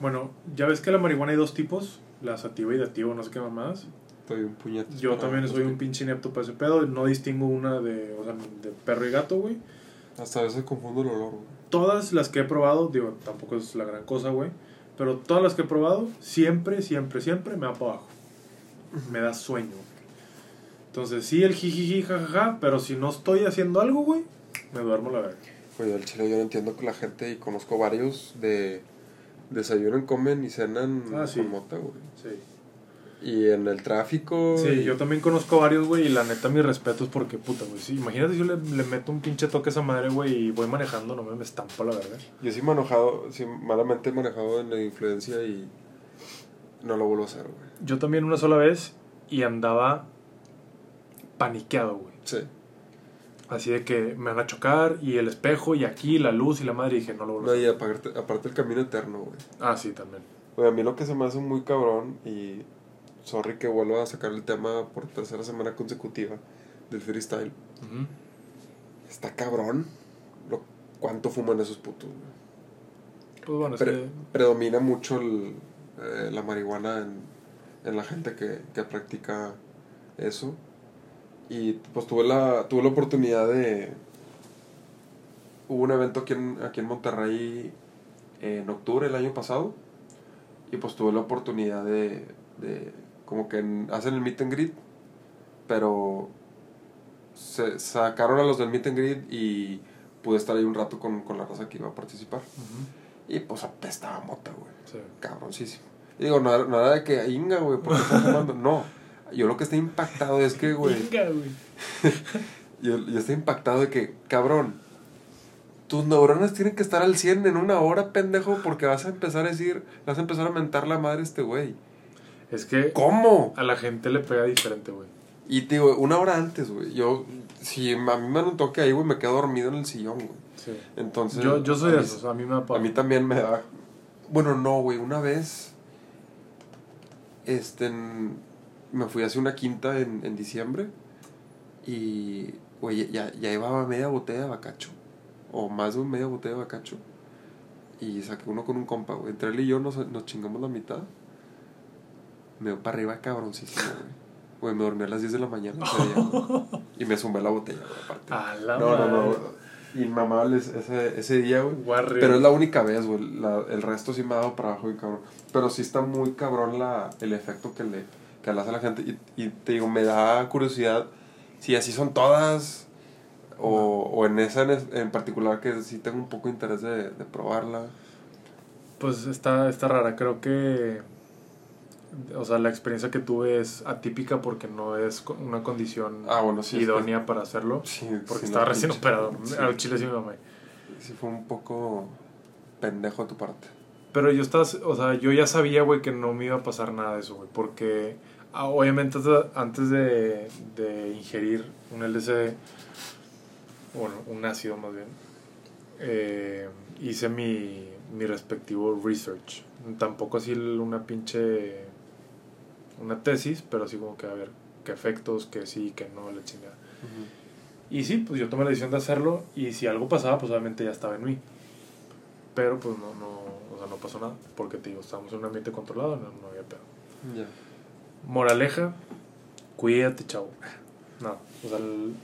Bueno, ya ves que la marihuana hay dos tipos, la sativa y dativa, no sé qué mamadas. Estoy un puñete. Yo también soy un pinche inepto para ese pedo, no distingo una de, o sea, de perro y gato, güey. Hasta a veces confundo el olor, güey. Todas las que he probado, digo, tampoco es la gran cosa, güey, pero todas las que he probado, siempre, siempre, siempre me da para abajo. Me da sueño. Entonces, sí, el jijiji, jajaja, pero si no estoy haciendo algo, güey, me duermo la verga. Oye, el chile yo no entiendo que la gente, y conozco varios, de desayunan, comen y cenan Ah, sí. con mota, güey. Sí. Y en el tráfico. Sí, y- yo también conozco varios, güey, y la neta, mis respetos porque, puta, güey, sí, imagínate si yo le, le meto un pinche toque a esa madre, güey, y voy manejando, no me, me estampo la verga. Yo sí he manejado, sí, malamente he manejado en la influencia y no lo vuelvo a hacer, güey. Yo también una sola vez y andaba paniqueado, güey. Sí. Así de que me van a chocar y el espejo y aquí la luz y la madre y dije, no lo vuelvo a No, hacer. y aparte, aparte el camino eterno, güey. Ah, sí, también. Güey, a mí lo que se me hace muy cabrón y sorry que vuelva a sacar el tema por tercera semana consecutiva del freestyle. Está cabrón lo, cuánto fuman esos putos. Pues bueno, es Pre- que- predomina mucho el, eh, la marihuana en, en la gente que, que practica eso. Y pues tuve la, tuve la oportunidad de... Hubo un evento aquí en, aquí en Monterrey en octubre del año pasado. Y pues tuve la oportunidad de... de como que en- hacen el meet and greet. Pero se sacaron a los del meet and greet y pude estar ahí un rato con, con la raza que iba a participar. Y pues apestaba mota, güey. Sí. Cabroncísimo. Y digo, nada, nada de que inga, güey, porque estás fumando. No. Yo lo que estoy impactado es que, güey. Venga, güey. Yo, yo estoy impactado de que, cabrón, tus neuronas tienen que estar al 100 en una hora, pendejo, porque vas a empezar a decir, vas a empezar a mentar la madre a este güey. Es que ¿Cómo? a la gente le pega diferente, güey. Y te digo, una hora antes, güey. Yo, si a mí me dan un toque ahí, güey, me quedo dormido en el sillón, güey. Sí. Entonces. Yo, yo soy a de esos, a mí me da A mí también me da. Bueno, no, güey. Una vez. Este. Me fui hace una quinta en, en diciembre. Y. Güey, ya, ya llevaba media botella de bacacho. O más de media botella de bacacho. Y saqué uno con un compa, güey. Entre él y yo nos, nos chingamos la mitad. Me dio para arriba cabroncísimo, güey. Güey, me dormí a las 10 de la mañana ese día, güey. Y me zumbé la botella, güey, aparte. A la no, no, no, madre. Inmamable ese, ese día, güey. Pero es la única vez, güey. La- el resto sí me ha dado para abajo y cabrón. Pero sí está muy cabrón la, el efecto que le, que le hace a la gente. Y, y te digo, me da curiosidad si así son todas. O, o en esa en, en particular que sí tengo un poco de interés de, de probarla. Pues está, está rara, creo que... O sea, la experiencia que tuve es atípica porque no es una condición Ah, bueno, sí. es que- idónea para hacerlo. Sí, Porque sí, estaba no, recién operado. Al chile sí me mamé. Sí, fue un poco pendejo de tu parte. Pero yo estás, o sea, yo ya sabía, güey, que no me iba a pasar nada de eso, güey. Porque ah, obviamente antes- antes de, de ingerir un LSD, bueno, un ácido más bien, eh, hice mi, mi respectivo research. Tampoco así una pinche, una tesis, pero así como que a ver qué efectos, que sí, que no, la chingada. Y sí, pues yo tomé la decisión de hacerlo y si algo pasaba, pues obviamente ya estaba en mí. Pero pues no, no, o sea, no pasó nada, porque te digo, estábamos en un ambiente controlado, no, no había pedo. Ya. Moraleja, cuídate, chavo. No, o sea, el-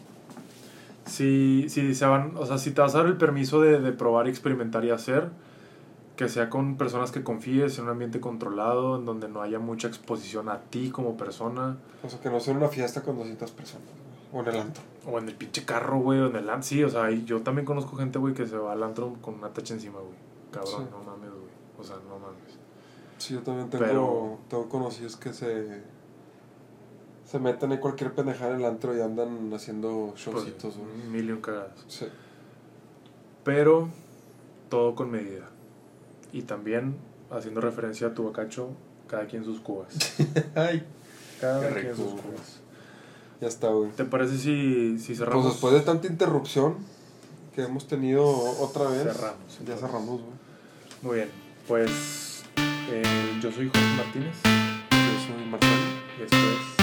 si, si se van, o sea, si te vas a dar el permiso de, de probar, experimentar y hacer, que sea con personas que confíes, en un ambiente controlado, en donde no haya mucha exposición a ti como persona, O sea, que no sea una fiesta con 200 personas. O en el antro. o en el pinche carro, güey, o en el antro. Sí, o sea, yo también conozco gente, güey, que se va al antro con una tacha encima, güey. Cabrón, Sí. no mames, güey. O sea, no mames. Sí, yo también tengo, Pero- tengo conocidos que se, se meten en cualquier pendejada en el antro y andan haciendo Pues, showcitos. güey. un millón cagadas. Sí. Pero todo con medida. Y también, haciendo referencia a tu bacacho, cada quien sus cubas. Ay, Cada Qué quien sus cubas. ya está, güey. ¿Te parece si, si cerramos? Pues después de tanta interrupción que hemos tenido otra vez, Cerramos, ya cerramos, güey. Muy bien, pues eh, yo soy Jorge Martínez Yo soy Marcelo. y esto es